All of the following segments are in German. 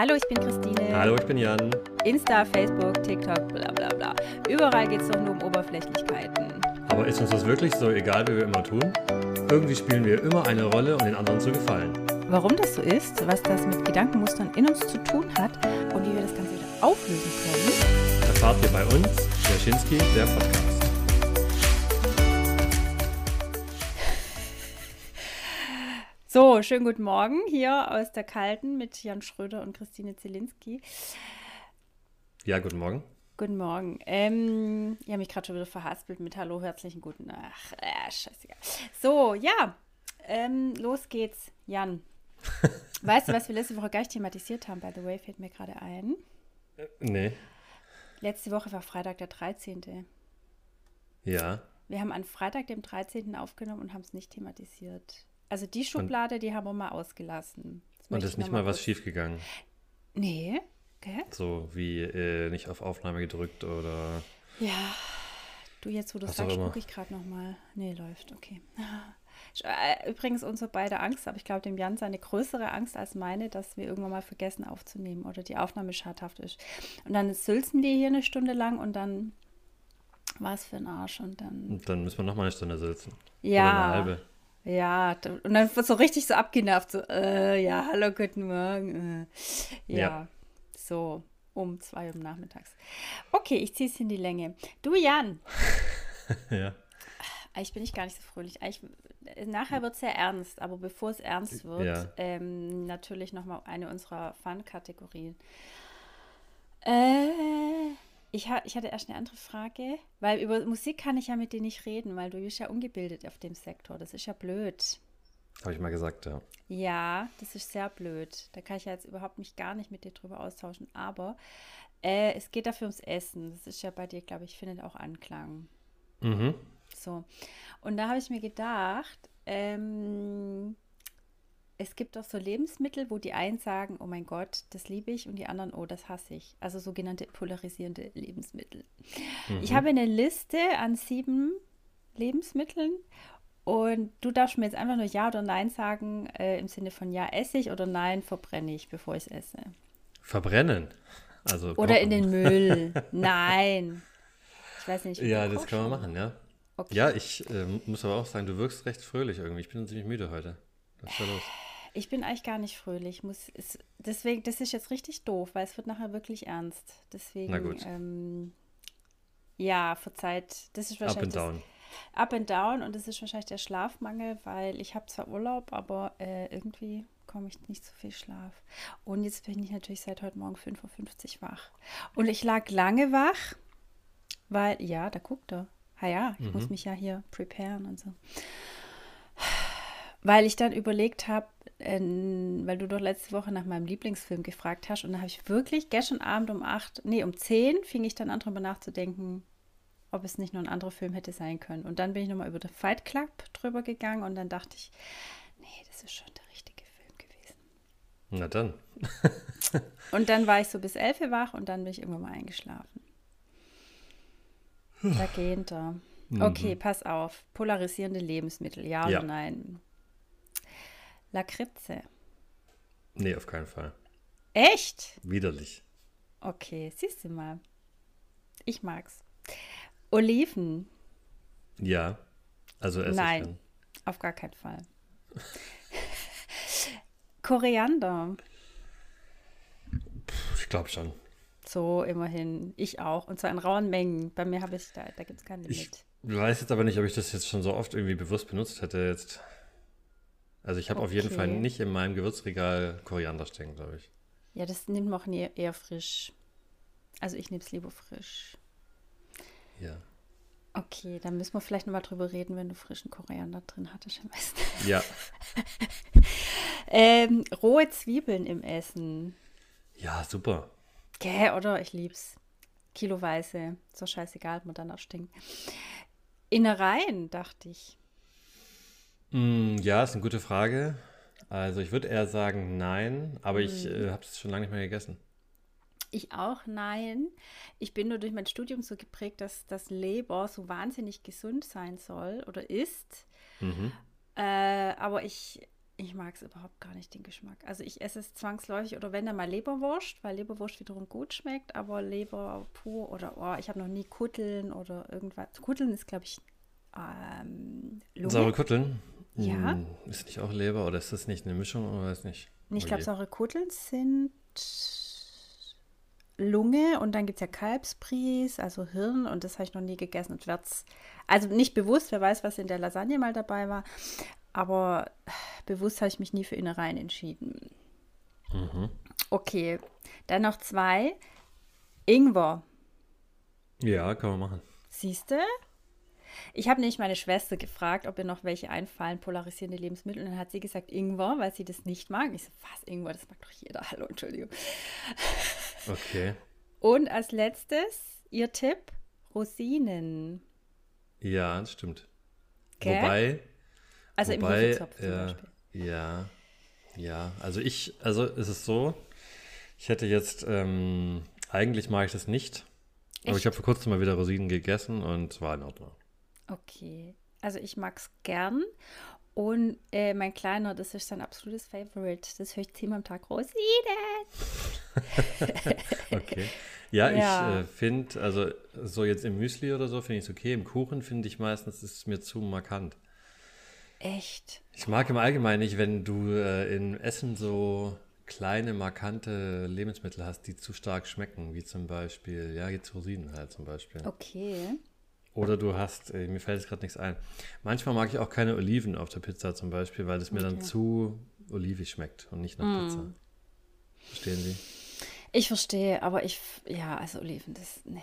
Hallo, ich bin Christine. Hallo, ich bin Jan. Insta, Facebook, TikTok, bla bla bla. Überall geht es doch nur um Oberflächlichkeiten. Aber ist uns das wirklich so egal, wie wir immer tun? Irgendwie spielen wir immer eine Rolle, um den anderen zu gefallen. Warum das so ist, was das mit Gedankenmustern in uns zu tun hat und wie wir das Ganze wieder auflösen können, erfahrt ihr bei uns, der Schinski, der Podcast. So, schönen guten Morgen hier aus der Kalten mit Jan Schröder und Christine Zielinski. Ja, guten Morgen. Guten Morgen. Ähm, ich habe mich gerade schon wieder verhaspelt mit Hallo, herzlichen guten. Ach, äh, scheißegal. So, ja, ähm, los geht's, Jan. weißt du, was wir letzte Woche gar nicht thematisiert haben? By the way, fällt mir gerade ein. Äh, nee. Letzte Woche war Freitag der 13. Ja. Wir haben an Freitag, dem 13. aufgenommen und haben es nicht thematisiert. Also die Schublade, und, die haben wir mal ausgelassen. Das und ist nicht mal was schiefgegangen? Nee, okay. So wie äh, nicht auf Aufnahme gedrückt oder... Ja, du jetzt, wo du sagst, gucke ich gerade nochmal. Nee, läuft, okay. Äh, übrigens unsere beide Angst, aber ich glaube, dem Jan seine größere Angst als meine, dass wir irgendwann mal vergessen aufzunehmen oder die Aufnahme schadhaft ist. Und dann sülzen wir hier eine Stunde lang und dann war es für ein Arsch und dann. Und dann müssen wir nochmal eine Stunde sülzen. Ja. Oder eine halbe. Ja, und dann wird so richtig so abgenervt, so, äh, ja, hallo, guten Morgen. Äh, ja, ja, so um zwei Uhr nachmittags. Okay, ich ziehe es in die Länge. Du, Jan. ja. Eigentlich bin ich gar nicht so fröhlich. Eigentlich, nachher wird es sehr ernst, aber bevor es ernst wird, ja. ähm, natürlich nochmal eine unserer Fun-Kategorien. Äh, ich, ha ich hatte erst eine andere Frage, weil über Musik kann ich ja mit dir nicht reden, weil du bist ja ungebildet auf dem Sektor. Das ist ja blöd. Habe ich mal gesagt, ja. Ja, das ist sehr blöd. Da kann ich ja jetzt überhaupt mich gar nicht mit dir drüber austauschen. Aber äh, es geht dafür ums Essen. Das ist ja bei dir, glaube ich, findet auch Anklang. Mhm. So. Und da habe ich mir gedacht, ähm, es gibt auch so Lebensmittel, wo die einen sagen, oh mein Gott, das liebe ich und die anderen, oh, das hasse ich. Also sogenannte polarisierende Lebensmittel. Mhm. Ich habe eine Liste an sieben Lebensmitteln und du darfst mir jetzt einfach nur Ja oder Nein sagen, äh, im Sinne von Ja esse ich oder Nein verbrenne ich, bevor ich es esse. Verbrennen? Also oder in den Müll. Nein. Ich weiß nicht. Ja, das kann man machen, ja. Okay. Ja, ich äh, muss aber auch sagen, du wirkst recht fröhlich irgendwie. Ich bin ziemlich müde heute. Was ist da los? Ich bin eigentlich gar nicht fröhlich. Muss, ist, deswegen, das ist jetzt richtig doof, weil es wird nachher wirklich ernst. Deswegen, Na gut. Ähm, ja, verzeiht. Das ist wahrscheinlich. Up and down. Das, up and down und das ist wahrscheinlich der Schlafmangel, weil ich habe zwar Urlaub, aber äh, irgendwie komme ich nicht so viel Schlaf. Und jetzt bin ich natürlich seit heute Morgen 5.50 Uhr wach. Und ich lag lange wach, weil, ja, da guckt er. Ha ja, ich mhm. muss mich ja hier preparen und so. Weil ich dann überlegt habe, äh, weil du doch letzte Woche nach meinem Lieblingsfilm gefragt hast, und da habe ich wirklich gestern Abend um acht, nee, um zehn fing ich dann an, darüber nachzudenken, ob es nicht nur ein anderer Film hätte sein können. Und dann bin ich nochmal über den Fight Club drüber gegangen und dann dachte ich, nee, das ist schon der richtige Film gewesen. Na dann. und dann war ich so bis elf wach und dann bin ich irgendwann mal eingeschlafen. Da geht er. Okay, pass auf. Polarisierende Lebensmittel, ja, ja. oder nein? Lakritze. Nee, auf keinen Fall. Echt? Widerlich. Okay, siehst du mal. Ich mag's. Oliven. Ja. Also esse Nein, ich dann. auf gar keinen Fall. Koriander. Ich glaube schon. So, immerhin. Ich auch. Und zwar in rauen Mengen. Bei mir habe ich, da, da gibt es kein Limit. Ich weiß jetzt aber nicht, ob ich das jetzt schon so oft irgendwie bewusst benutzt hätte jetzt. Also ich habe okay. auf jeden Fall nicht in meinem Gewürzregal Koriander stecken, glaube ich. Ja, das nimmt man auch nie, eher frisch. Also ich nehme es lieber frisch. Ja. Okay, dann müssen wir vielleicht nochmal drüber reden, wenn du frischen Koriander drin hattest am. Ja. ähm, rohe Zwiebeln im Essen. Ja, super. Gell, oder? Ich lieb's. Kiloweise. So scheißegal, ob man danach stinkt. Innereien, dachte ich. Mm, ja, ist eine gute Frage. Also ich würde eher sagen nein, aber ich Mhm. äh, habe es schon lange nicht mehr gegessen. Ich auch, nein. Ich bin nur durch mein Studium so geprägt, dass das Leber so wahnsinnig gesund sein soll oder ist. Mhm. Äh, aber ich, ich mag es überhaupt gar nicht, den Geschmack. Also ich esse es zwangsläufig oder wenn dann mal Leberwurst, weil Leberwurst wiederum gut schmeckt, aber Leber pur oder oh, ich habe noch nie Kutteln oder irgendwas. Kutteln ist, glaube ich, ähm, Lunge. Saure Kutteln? Ja. Hm, ist nicht auch Leber oder ist das nicht eine Mischung oder weiß nicht? Ich glaube, saure Kutteln sind Lunge und dann gibt es ja Kalbspries, also Hirn und das habe ich noch nie gegessen und werde also nicht bewusst, wer weiß, was in der Lasagne mal dabei war, aber bewusst habe ich mich nie für Innereien entschieden. Mhm. Okay, dann noch zwei. Ingwer. Ja, kann man machen. Siehst du? Ich habe nämlich meine Schwester gefragt, ob ihr noch welche einfallen, polarisierende Lebensmittel. Und dann hat sie gesagt Ingwer, weil sie das nicht mag. Ich so, was, Ingwer, das mag doch jeder. Hallo, Entschuldigung. Okay. Und als letztes, ihr Tipp, Rosinen. Ja, das stimmt. Okay. Wobei. Also wobei, im Hefezopf zum ja, Beispiel. Ja, ja. Also ich, also ist es so, ich hätte jetzt, ähm, eigentlich mag ich das nicht. Echt? Aber ich habe vor kurzem mal wieder Rosinen gegessen und war in Ordnung. Okay. Also ich mag es gern. Und äh, mein Kleiner, das ist sein absolutes Favorite. Das höre ich zehnmal am Tag. Rosinen! okay. Ja, ja. ich äh, finde, also so jetzt im Müsli oder so finde ich es okay. Im Kuchen finde ich meistens, ist es mir zu markant. Echt? Ich mag im Allgemeinen nicht, wenn du äh, in Essen so kleine, markante Lebensmittel hast, die zu stark schmecken, wie zum Beispiel, ja, jetzt Rosinen halt zum Beispiel. Okay. Oder du hast, äh, mir fällt jetzt gerade nichts ein. Manchmal mag ich auch keine Oliven auf der Pizza zum Beispiel, weil es mir okay. dann zu olivig schmeckt und nicht nach mm. Pizza. Verstehen Sie? Ich verstehe, aber ich, ja, also Oliven, das, nee,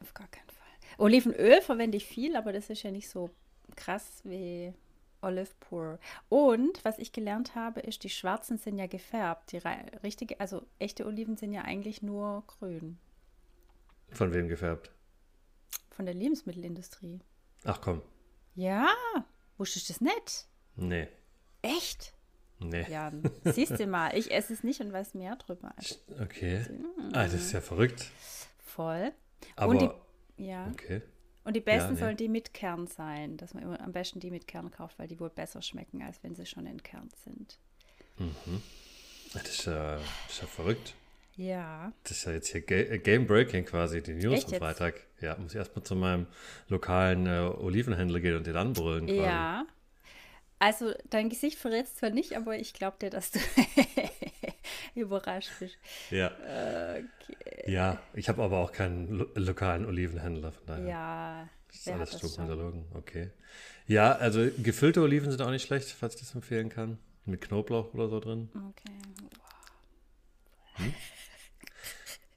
auf gar keinen Fall. Olivenöl verwende ich viel, aber das ist ja nicht so krass wie Olive Pur. Und was ich gelernt habe, ist, die schwarzen sind ja gefärbt. Die richtige, also echte Oliven sind ja eigentlich nur grün. Von wem gefärbt? Von der Lebensmittelindustrie. Ach komm. Ja, wusstest du das nicht? Nee. Echt? Nee. Ja, siehst du mal, ich esse es nicht und weiß mehr drüber. Okay. Ah, das ist ja verrückt. Voll. Aber, und die, ja. Okay. Und die besten ja, nee. sollen die mit Kern sein, dass man immer am besten die mit Kern kauft, weil die wohl besser schmecken, als wenn sie schon entkernt sind. Mhm. Das ist ja, das ist ja verrückt. Ja. Das ist ja jetzt hier äh, Game Breaking quasi, die News Echt am Freitag. Jetzt? Ja, muss ich erstmal zu meinem lokalen äh, Olivenhändler gehen und den anbrüllen. Quasi. Ja. Also dein Gesicht verrät zwar nicht, aber ich glaube dir, dass du überrascht bist. Ja. Okay. Ja, ich habe aber auch keinen lo lokalen Olivenhändler, von daher. Ja. Das ist alles Strukturlogen, okay. Ja, also gefüllte Oliven sind auch nicht schlecht, falls ich das empfehlen kann. Mit Knoblauch oder so drin. Okay. Wow. Hm?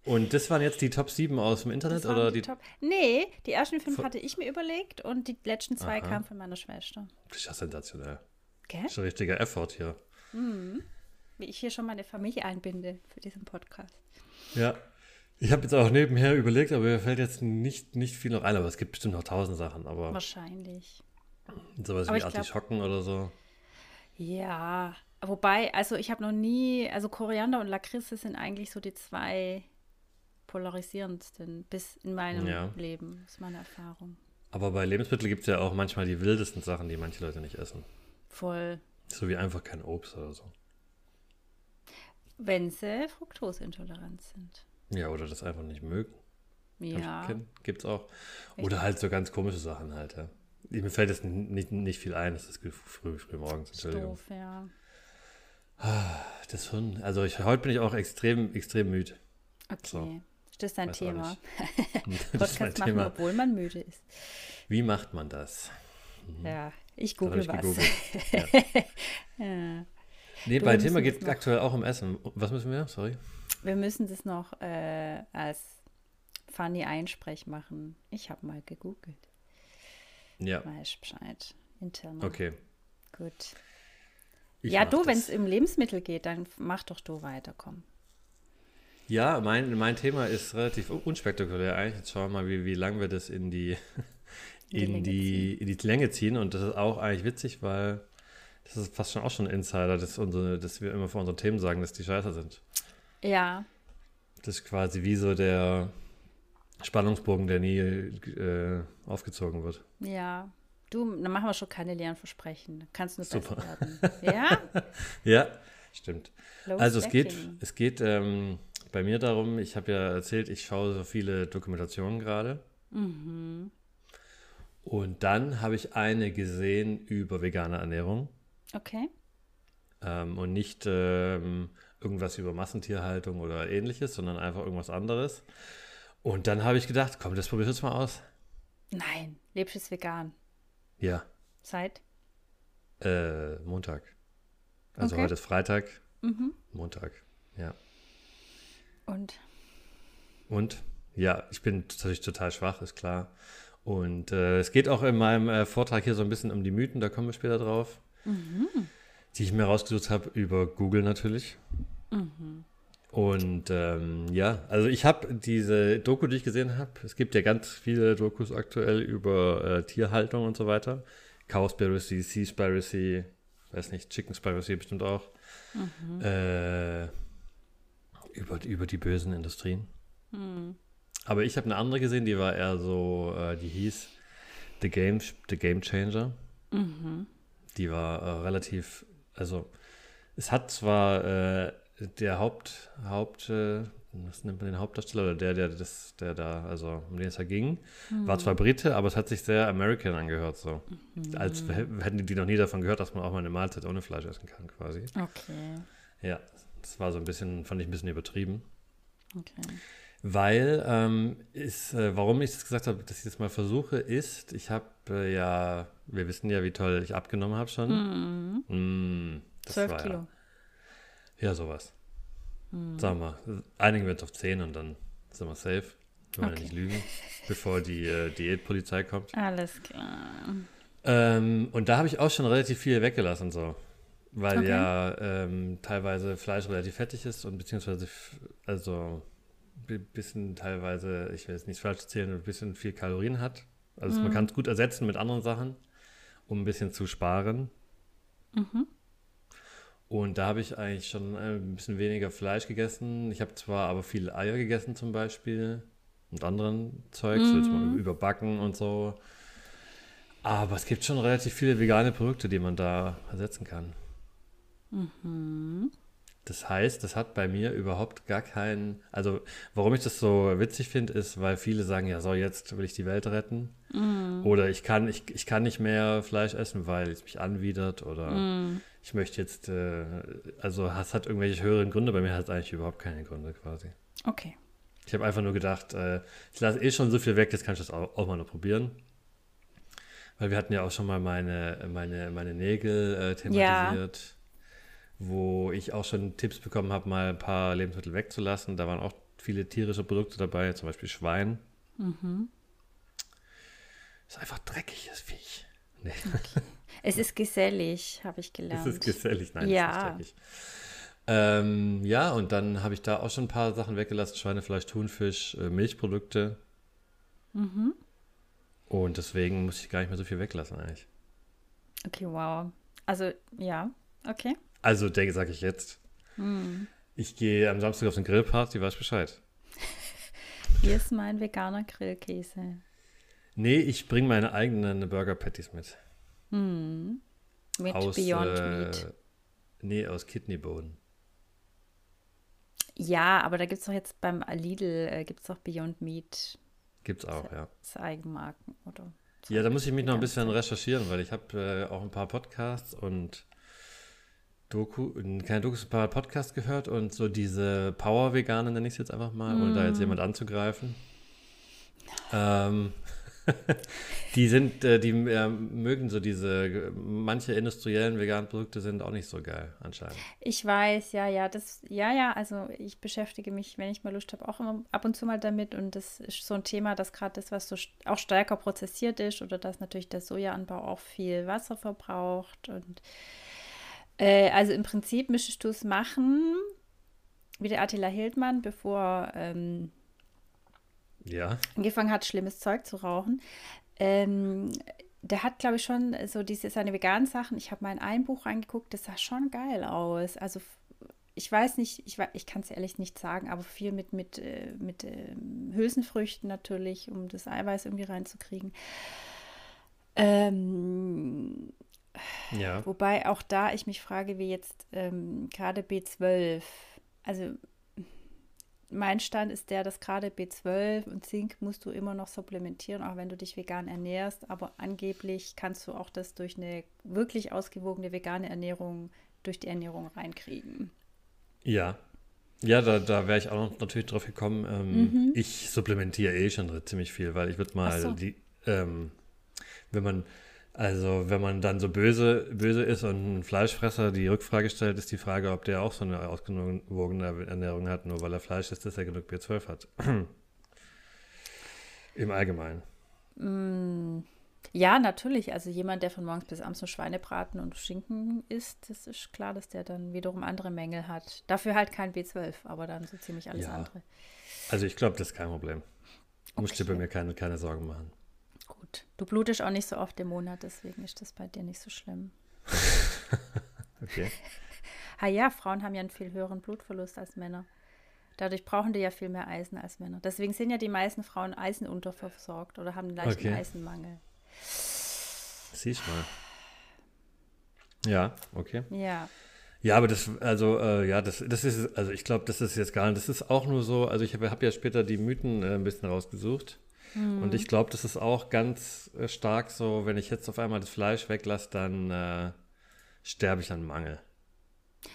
Und das waren jetzt die Top 7 aus dem Internet oder die, die Top? Nee, die ersten fünf hatte ich mir überlegt und die letzten zwei Aha. kamen von meiner Schwester. Das ist ja sensationell. Gell? Das ist ein richtiger Effort hier. Mhm. Wie ich hier schon meine Familie einbinde für diesen Podcast. Ja. Ich habe jetzt auch nebenher überlegt, aber mir fällt jetzt nicht, nicht viel noch ein, aber es gibt bestimmt noch tausend Sachen. Aber Wahrscheinlich. Sowas aber wie Artischocken glaub, oder so. Ja, wobei, also ich habe noch nie, also Koriander und Lakritze sind eigentlich so die zwei polarisierendsten bis in meinem ja. Leben, ist meine Erfahrung. Aber bei Lebensmitteln gibt es ja auch manchmal die wildesten Sachen, die manche Leute nicht essen. Voll. So wie einfach kein Obst oder so. Wenn sie fruktoseintolerant sind. Ja, oder das einfach nicht mögen. Ja. Gibt es auch. Echt? Oder halt so ganz komische Sachen halt, ja. Mir fällt jetzt nicht, nicht viel ein, das ist früh, früh morgens, Entschuldigung. Doof, ja. Ah, das Hirn. Also ich, heute bin ich auch extrem, extrem müde. Okay. So. Das ist dein Thema. Podcast machen, Thema. obwohl man müde ist. Wie macht man das? Mhm. Ja, ich google was. ja. ja. Nee, bei Thema geht es aktuell auch um Essen. Was müssen wir? Sorry. Wir müssen das noch äh, als funny Einsprech machen. Ich habe mal gegoogelt. Ja. Weiß Bescheid. Intern. Okay. Gut. Ich ja, du, wenn es um Lebensmittel geht, dann mach doch du weiter, komm. Ja, mein, mein Thema ist relativ unspektakulär eigentlich. Jetzt schauen wir mal, wie, wie lang wir das in die, in, die, in die Länge ziehen. Und das ist auch eigentlich witzig, weil das ist fast schon auch schon ein Insider, dass, unsere, dass wir immer vor unseren Themen sagen, dass die scheiße sind. Ja. Das ist quasi wie so der Spannungsbogen, der nie äh, aufgezogen wird. Ja, Du, dann machen wir schon keine leeren Versprechen. Kannst du Super. Ja? Ja, stimmt. Low Also es geht, es geht ähm, bei mir darum, ich habe ja erzählt, ich schaue so viele Dokumentationen gerade. Mhm. Und dann habe ich eine gesehen über vegane Ernährung Okay. ähm, und nicht ähm, irgendwas über Massentierhaltung oder ähnliches, sondern einfach irgendwas anderes. Und dann habe ich gedacht, komm, das probier ich jetzt mal aus. Nein, lebst jetzt vegan. Ja, Seit? äh, Montag. Also Okay. heute ist Freitag, Mhm. Montag. Ja. Und? Und ja, ich bin natürlich total schwach, ist klar. Und äh, es geht auch in meinem äh, Vortrag hier so ein bisschen um die Mythen, da kommen wir später drauf, die ich mir rausgesucht habe über Google natürlich. Und ähm, ja, also ich habe diese Doku, die ich gesehen habe, es gibt ja ganz viele Dokus aktuell über äh, Tierhaltung und so weiter. Cowspiracy, Seaspiracy, weiß nicht, Chickenspiracy bestimmt auch. Äh, über, über die bösen Industrien. Aber ich habe eine andere gesehen, die war eher so, äh, die hieß The Game, The Game Changer. Die war äh, relativ, also es hat zwar äh, der Haupt, Haupt, äh, was nennt man den Hauptdarsteller oder der, der das, der da, also um den es da ging, war zwar Brite, aber es hat sich sehr American angehört, so. Als h- hätten die noch nie davon gehört, dass man auch mal eine Mahlzeit ohne Fleisch essen kann, quasi. Okay. Ja, das war so ein bisschen, fand ich ein bisschen übertrieben. Okay. Weil, ähm, ist, äh, warum ich das gesagt habe, dass ich das mal versuche, ist, ich habe äh, ja, wir wissen ja, wie toll ich abgenommen habe schon. Mm, das 12 war Kilo. Ja, ja, sowas. Sagen wir, einigen wir uns auf 10 und dann sind wir safe. Wir wollen Okay. ja nicht lügen, bevor die äh, Diätpolizei kommt. Alles klar. Ähm, und da habe ich auch schon relativ viel weggelassen, so. Weil Okay. ja ähm, teilweise Fleisch relativ fettig ist und beziehungsweise, also ein bisschen teilweise, ich will jetzt nicht falsch erzählen, ein bisschen viel Kalorien hat. Also man kann es gut ersetzen mit anderen Sachen, um ein bisschen zu sparen. Und da habe ich eigentlich schon ein bisschen weniger Fleisch gegessen. Ich habe zwar aber viele Eier gegessen zum Beispiel und anderen Zeugs, so jetzt mal überbacken und so. Aber es gibt schon relativ viele vegane Produkte, die man da ersetzen kann. Das heißt, das hat bei mir überhaupt gar keinen. Also, warum ich das so witzig finde, ist, weil viele sagen, ja, so, jetzt will ich die Welt retten. Oder ich kann, ich, ich kann nicht mehr Fleisch essen, weil es mich anwidert. Oder ich möchte jetzt, äh, also es hat irgendwelche höheren Gründe. Bei mir hat es eigentlich überhaupt keine Gründe quasi. Okay. Ich habe einfach nur gedacht, äh, ich lasse eh schon so viel weg, jetzt kann ich das auch, auch mal noch probieren. Weil wir hatten ja auch schon mal meine, meine, meine Nägel äh, thematisiert, wo ich auch schon Tipps bekommen habe, mal ein paar Lebensmittel wegzulassen. Da waren auch viele tierische Produkte dabei, zum Beispiel Schwein. Ist einfach dreckiges Viech. Nee, Es ist gesellig, habe ich es gelernt. ist gesellig, nein, Ja. es ist dreckig. Ähm, ja, und dann habe ich da auch schon ein paar Sachen weggelassen: Schweinefleisch, Thunfisch, äh, Milchprodukte. Und deswegen muss ich gar nicht mehr so viel weglassen, eigentlich. okay, wow. Also, ja, okay. Also, denke, sage ich jetzt. Ich gehe am Samstag auf den Grillparty, weiß Bescheid. Hier ist mein veganer Grillkäse. Nee, ich bringe meine eigenen Burger Patties mit. Mit aus, Beyond äh, Meat. Nee, aus Kidneybohnen. Ja, aber da gibt es doch jetzt beim Lidl, äh, gibt es doch Beyond Meat Gibt's auch, ja. als Eigenmarken, oder? Ja, da muss ich mich noch ein bisschen recherchieren, weil ich habe äh, auch ein paar Podcasts und Doku, keine Dokus, ein paar Podcasts gehört und so diese Power-Veganer nenne ich es jetzt einfach mal, ohne da Mm. jetzt jemand anzugreifen. Ähm, die sind, äh, die äh, mögen so diese, manche industriellen veganen Produkte sind auch nicht so geil anscheinend. Ich weiß, ja, ja, das, ja, ja, also ich beschäftige mich, wenn ich mal Lust habe, auch immer ab und zu mal damit und das ist so ein Thema, dass gerade das, was so auch stärker prozessiert ist oder dass natürlich der Sojaanbau auch viel Wasser verbraucht und äh, also im Prinzip müsstest du es machen, wie der Attila Hildmann, bevor ähm, Ja, angefangen hat, schlimmes Zeug zu rauchen. Ähm, der hat, glaube ich, schon so diese seine veganen Sachen. Ich habe mal in ein Buch reingeguckt, das sah schon geil aus. Also ich weiß nicht, ich, ich kann es ehrlich nicht sagen, aber viel mit, mit, äh, mit ähm, Hülsenfrüchten natürlich, um das Eiweiß irgendwie reinzukriegen. Ähm, Ja. wobei auch da ich mich frage, wie jetzt ähm, gerade B12, also mein Stand ist der, dass gerade B12 und Zink musst du immer noch supplementieren, auch wenn du dich vegan ernährst. Aber angeblich kannst du auch das durch eine wirklich ausgewogene vegane Ernährung, durch die Ernährung reinkriegen. Ja. Ja, da, da wäre ich auch noch natürlich drauf gekommen. Ähm, Ich supplementiere eh schon ziemlich viel, weil ich würde mal Mhm. So. die, ähm, wenn man, also wenn man dann so böse, böse ist und ein Fleischfresser die Rückfrage stellt, ist die Frage, ob der auch so eine ausgewogene Ernährung hat, nur weil er Fleisch isst, dass er genug B12 hat. Im Allgemeinen. Ja, natürlich. Also jemand, der von morgens bis abends nur Schweinebraten und Schinken isst, das ist klar, dass der dann wiederum andere Mängel hat. Dafür halt kein B12, aber dann so ziemlich alles Ja. andere. Also ich glaube, das ist kein Problem. Du musst dir bei Okay. mir keine, keine Sorgen machen. Gut. Du blutest auch nicht so oft im Monat, deswegen ist das bei dir nicht so schlimm. Okay. Ah ja, Frauen haben ja einen viel höheren Blutverlust als Männer. Dadurch brauchen die ja viel mehr Eisen als Männer. Deswegen sind ja die meisten Frauen eisenunterversorgt oder haben einen leichten Okay. Eisenmangel. Siehst mal. Ja, okay. Ja. Ja, aber das, also, äh, ja, das, das ist, also ich glaube, das ist jetzt gar nicht, das ist auch nur so, also ich habe hab ja später die Mythen äh, ein bisschen rausgesucht. Und ich glaube, das ist auch ganz äh, stark so, wenn ich jetzt auf einmal das Fleisch weglasse, dann äh, sterbe ich an Mangel.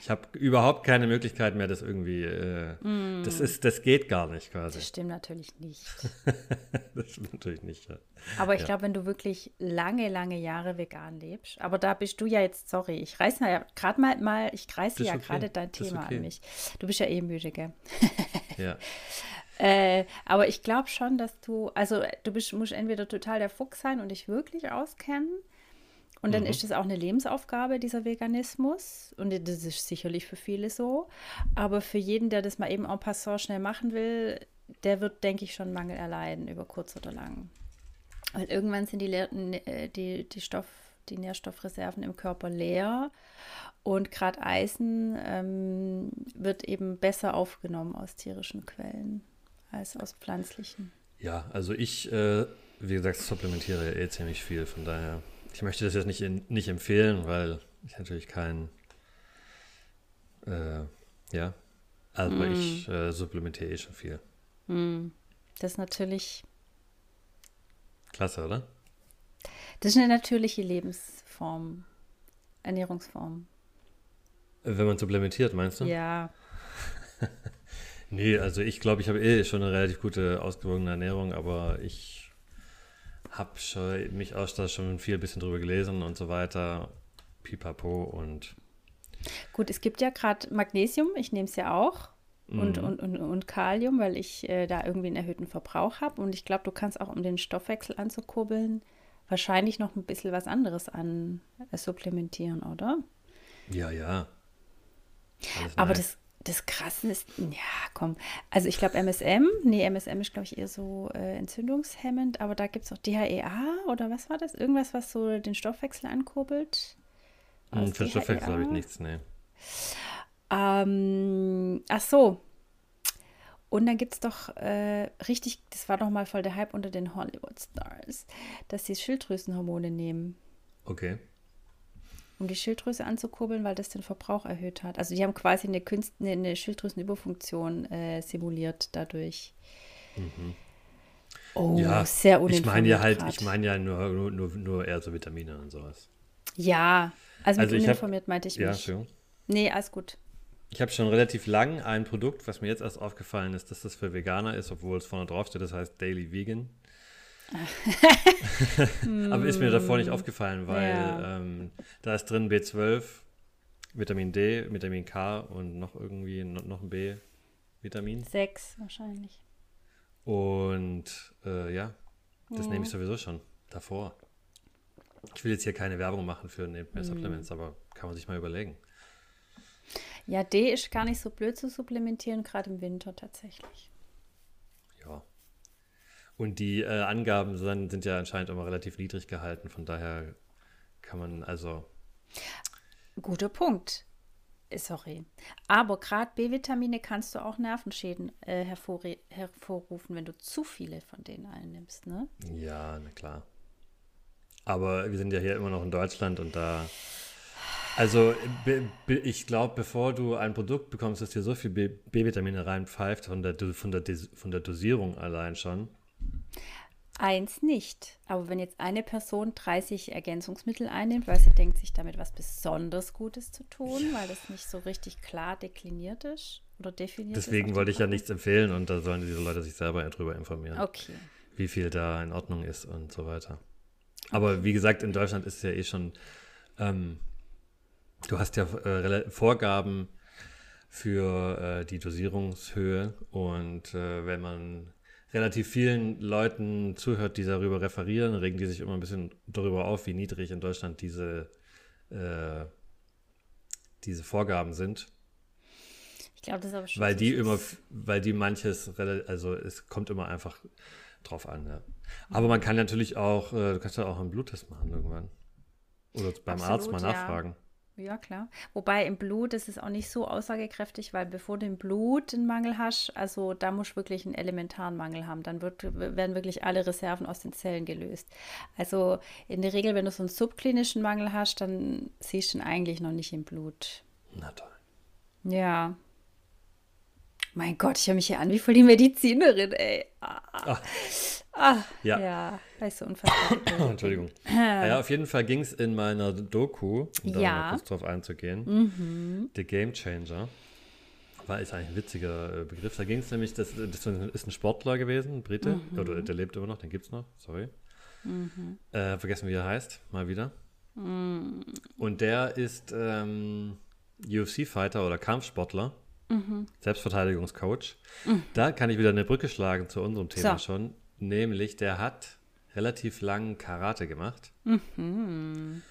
Ich habe überhaupt keine Möglichkeit mehr, das irgendwie, äh, das ist, das geht gar nicht quasi. Das stimmt natürlich nicht. Das stimmt natürlich nicht. Ja. Aber ich Ja. glaube, wenn du wirklich lange, lange Jahre vegan lebst, aber da bist du ja jetzt, sorry, ich reiße ja gerade mal, mal, ich reiße ja okay. gerade dein Das Thema okay. an mich. Du bist ja eh müde, gell? ja. Äh, aber ich glaube schon, dass du, also du bist, musst entweder total der Fuchs sein und dich wirklich auskennen. Und dann ist es auch eine Lebensaufgabe, dieser Veganismus. Und das ist sicherlich für viele so. Aber für jeden, der das mal eben en passant schnell machen will, der wird, denke ich, schon Mangel erleiden, über kurz oder lang. Weil irgendwann sind die, leer, äh, die, die, Stoff, die Nährstoffreserven im Körper leer. Und gerade Eisen ähm, wird eben besser aufgenommen aus tierischen Quellen als aus pflanzlichen. Ja, also ich, äh, wie gesagt, supplementiere ja eh ziemlich viel, von daher. Ich möchte das jetzt nicht, in, nicht empfehlen, weil ich natürlich kein, äh, ja, aber ich äh, supplementiere eh schon viel. Das ist natürlich, Klasse, oder? das ist eine natürliche Lebensform, Ernährungsform. Wenn man supplementiert, meinst du? Ja, Nee, also ich glaube, ich habe eh schon eine relativ gute, ausgewogene Ernährung, aber ich habe mich auch da schon viel bisschen drüber gelesen und so weiter. Pipapo und gut, es gibt ja gerade Magnesium, ich nehme es ja auch. Und, und, und, und Kalium, weil ich äh, da irgendwie einen erhöhten Verbrauch habe. Und ich glaube, du kannst auch, um den Stoffwechsel anzukurbeln, wahrscheinlich noch ein bisschen was anderes an äh, supplementieren, oder? ja, ja. Alles Aber nice. das, das Krasse ist, ja, komm. Also ich glaube MSM, nee, MSM ist, glaube ich, eher so äh, entzündungshemmend, aber da gibt es auch DHEA oder was war das? Irgendwas, was so den Stoffwechsel ankurbelt? Hm, Für Stoffwechsel habe ich nichts, nee. Ähm, ach so. Und dann gibt es doch äh, richtig, das war doch mal voll der Hype unter den Hollywood-Stars, dass sie Schilddrüsenhormone nehmen, Okay. Um die Schilddrüse anzukurbeln, weil das den Verbrauch erhöht hat. Also die haben quasi eine, Künst, eine, eine Schilddrüsenüberfunktion äh, simuliert dadurch. Oh, Mhm. ja, sehr ich uninformiert meine ja halt, grad. ich meine ja nur, nur, nur, eher so Vitamine und sowas. Ja, also mit Also ich hab- uninformiert meinte ich Ja, mich. Entschuldigung. Nee, alles gut. Ich habe schon relativ lang ein Produkt, was mir jetzt erst aufgefallen ist, dass das für Veganer ist, obwohl es vorne drauf steht, das heißt Daily Vegan. Aber ist mir davor nicht aufgefallen, weil Ja. ähm, da ist drin B12, Vitamin D, Vitamin K und noch irgendwie no- noch ein B-Vitamin. Sechs wahrscheinlich. Und äh, ja, das nehme ich sowieso schon davor. Ich will jetzt hier keine Werbung machen für Nehmt mehr Supplements, aber kann man sich mal überlegen. Ja, D ist gar nicht so blöd zu supplementieren, gerade im Winter tatsächlich. Und die äh, Angaben sind, sind ja anscheinend immer relativ niedrig gehalten, von daher kann man also, Guter Punkt. Äh, Sorry. Aber gerade B-Vitamine kannst du auch Nervenschäden äh, hervorre- hervorrufen, wenn du zu viele von denen einnimmst, ne? ja, na klar. Aber wir sind ja hier immer noch in Deutschland und da. Also, ich glaube, bevor du ein Produkt bekommst, das dir so viel B-Vitamine reinpfeift, von der, von, der, von der Dosierung allein schon. Eins nicht. Aber wenn jetzt eine Person 30 Ergänzungsmittel einnimmt, weil sie denkt, sich damit was besonders Gutes zu tun, weil das nicht so richtig klar dekliniert ist oder definiert Deswegen ist wollte ich ja nichts empfehlen und da sollen diese Leute sich selber darüber informieren. Okay. Wie viel da in Ordnung ist und so weiter. Aber wie gesagt, in Deutschland ist es ja eh schon, ähm, du hast ja äh, Vorgaben für äh, die Dosierungshöhe und äh, wenn man relativ vielen Leuten zuhört, die darüber referieren, regen die sich immer ein bisschen darüber auf, wie niedrig in Deutschland diese, äh, diese Vorgaben sind. Ich glaube, das ist aber schon. Weil die immer, weil die manches, also es kommt immer einfach drauf an, ja. Aber man kann natürlich auch, äh, du kannst ja auch einen Bluttest machen irgendwann. Oder beim Absolut, Arzt mal nachfragen. Ja. Ja, klar. Wobei im Blut ist es auch nicht so aussagekräftig, weil bevor du im Blut einen Mangel hast, also da musst du wirklich einen elementaren Mangel haben. Dann wird, werden wirklich alle Reserven aus den Zellen gelöst. Also in der Regel, wenn du so einen subklinischen Mangel hast, dann siehst du ihn eigentlich noch nicht im Blut. Na toll. Ja. Mein Gott, ich höre mich hier an wie voll die Medizinerin, ey. Ah. ah. Ah, ja. ja, du, unfassbar. Entschuldigung. ja, auf jeden Fall ging es in meiner Doku, um da ja. mal kurz drauf einzugehen, mhm. The Game Changer. War ist eigentlich ein witziger äh, Begriff. Da ging es nämlich, das, das, ist ein Sportler gewesen, ein Brite, mhm. oder der lebt immer noch, den gibt es noch, sorry. Mhm. Äh, vergessen, wie er heißt, mal wieder. Mhm. Und der ist ähm, UFC-Fighter oder Kampfsportler. Mhm. Selbstverteidigungscoach. Mhm. Da kann ich wieder eine Brücke schlagen zu unserem Thema so. schon. Nämlich, der hat relativ lang Karate gemacht mhm.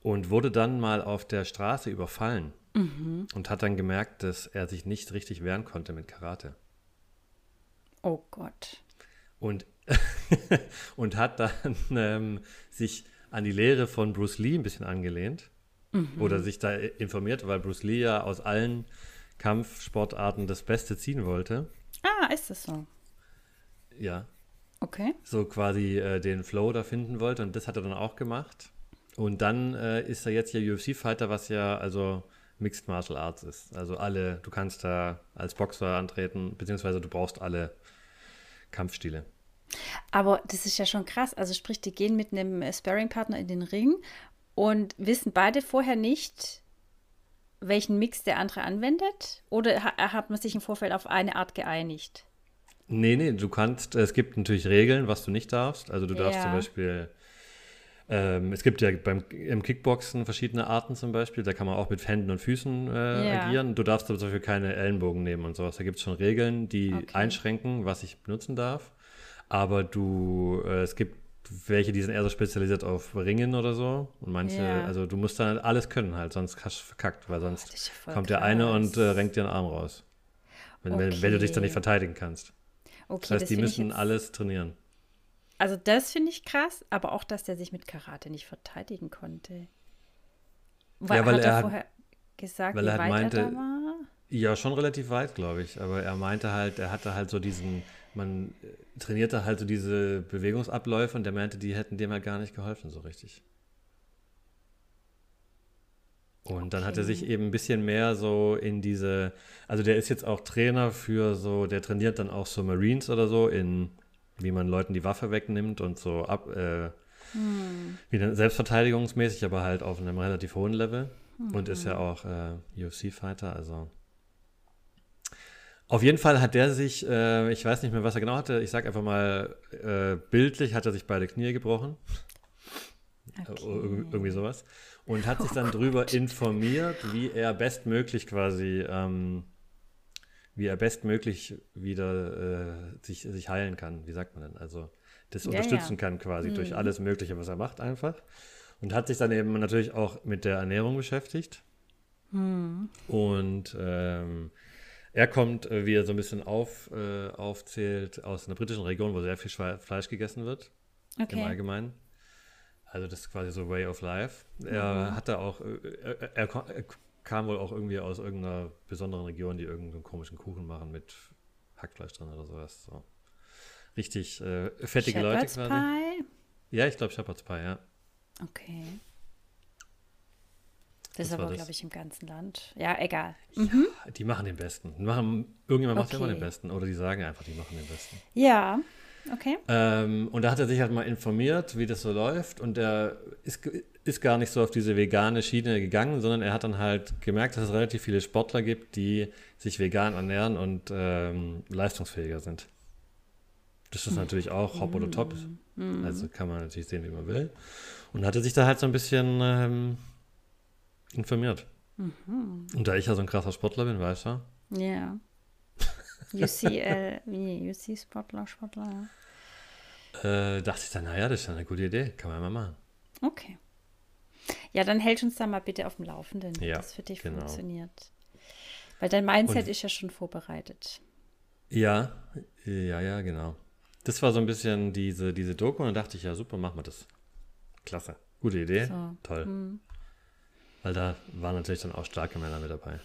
und wurde dann mal auf der Straße überfallen mhm. und hat dann gemerkt, dass er sich nicht richtig wehren konnte mit Karate. Oh Gott. Und, und hat dann ähm, sich an die Lehre von Bruce Lee ein bisschen angelehnt mhm. oder sich da informiert, weil Bruce Lee ja aus allen Kampfsportarten das Beste ziehen wollte. Ah, ist das so? Ja. Okay. So quasi äh, den Flow da finden wollte und das hat er dann auch gemacht. Und dann äh, ist er jetzt hier UFC-Fighter, was ja also Mixed Martial Arts ist. Also alle, du kannst da als Boxer antreten, beziehungsweise du brauchst alle Kampfstile. Aber das ist ja schon krass. Also sprich, die gehen mit einem Sparring-Partner in den Ring und wissen beide vorher nicht, welchen Mix der andere anwendet? Oder hat man sich im Vorfeld auf eine Art geeinigt? Nee, nee, du kannst, es gibt natürlich Regeln, was du nicht darfst. Also du darfst ja. zum Beispiel, ähm, es gibt ja beim, im Kickboxen verschiedene Arten zum Beispiel, da kann man auch mit Händen und Füßen äh, ja. agieren. Du darfst aber zum Beispiel keine Ellenbogen nehmen und sowas. Da gibt es schon Regeln, die okay. einschränken, was ich benutzen darf. Aber du, äh, es gibt welche, die sind eher so spezialisiert auf Ringen oder so. Und manche, ja. also du musst dann alles können halt, sonst hast du verkackt, weil sonst ja kommt der eine und äh, renkt dir den Arm raus. Wenn, okay. wenn, wenn, du dich dann nicht verteidigen kannst. Okay, das heißt, die müssen alles trainieren. Also das finde ich krass, aber auch, dass der sich mit Karate nicht verteidigen konnte. Weil, ja, weil hat er, er vorher gesagt, weil wie er weit meinte, er da war? Ja, schon relativ weit, glaube ich. Aber er meinte halt, er hatte halt so diesen, man trainierte halt so diese Bewegungsabläufe und der meinte, die hätten dem halt gar nicht geholfen so richtig. Und dann hat er sich eben ein bisschen mehr so in diese, also der ist jetzt auch Trainer für so, der trainiert dann auch so Marines oder so in, wie man Leuten die Waffe wegnimmt und so ab, äh, hm. wieder selbstverteidigungsmäßig, aber halt auf einem relativ hohen Level. Mhm. Und ist ja auch äh, UFC-Fighter, also. Auf jeden Fall hat der sich, äh, ich weiß nicht mehr, was er genau hatte, ich sag einfach mal, äh, bildlich hat er sich beide Knie gebrochen. Okay. irgendwie sowas und hat sich dann oh darüber informiert, wie er bestmöglich quasi, ähm, wie er bestmöglich wieder äh, sich, sich heilen kann. Wie sagt man denn? Also das ja, unterstützen ja. kann quasi mhm. durch alles Mögliche, was er macht einfach. Und hat sich dann eben natürlich auch mit der Ernährung beschäftigt. Mhm. Und ähm, er kommt, äh, wie er so ein bisschen auf, äh, aufzählt, aus einer britischen Region, wo sehr viel Fleisch gegessen wird. Okay. Im Allgemeinen. Also das ist quasi so Way of Life. Er mhm. hatte auch, äh, er, er, er, kam wohl auch irgendwie aus irgendeiner besonderen Region, die irgendeinen komischen Kuchen machen mit Hackfleisch drin oder sowas. So. Richtig äh, fettige Shepherd's Leute quasi. Pie? Ja, ich glaube Shepherd's Pie, ja. Okay. Das, Das ist aber, glaube ich, im ganzen Land. Ja, egal. Ja, die machen den Besten. Die machen, irgendjemand macht ja immer Okay. den Besten. Oder die sagen einfach, die machen den Besten. Ja, okay. Ähm, und da hat er sich halt mal informiert, wie das so läuft. Und er ist, ist gar nicht so auf diese vegane Schiene gegangen, sondern er hat dann halt gemerkt, dass es relativ viele Sportler gibt, die sich vegan ernähren und ähm, leistungsfähiger sind. Das ist natürlich auch hopp oder top. Also kann man natürlich sehen, wie man will. Und hatte sich da halt so ein bisschen ähm, informiert. Und da ich ja so ein krasser Sportler bin, weißt du, Ja. UCL, wie UC Sportler, Sportler. ja. äh, dachte ich dann, naja, das ist eine gute Idee, kann man mal machen. Okay. Ja, dann hält uns da mal bitte auf dem Laufenden, Ja, das für dich genau. funktioniert. Weil dein Mindset Und- ist ja schon vorbereitet. Ja, ja, ja, genau. Das war so ein bisschen diese, diese Doku und dann dachte ich, ja, super, machen wir das. Klasse. Gute Idee. So. Toll. Hm. Weil da waren natürlich dann auch starke Männer mit dabei.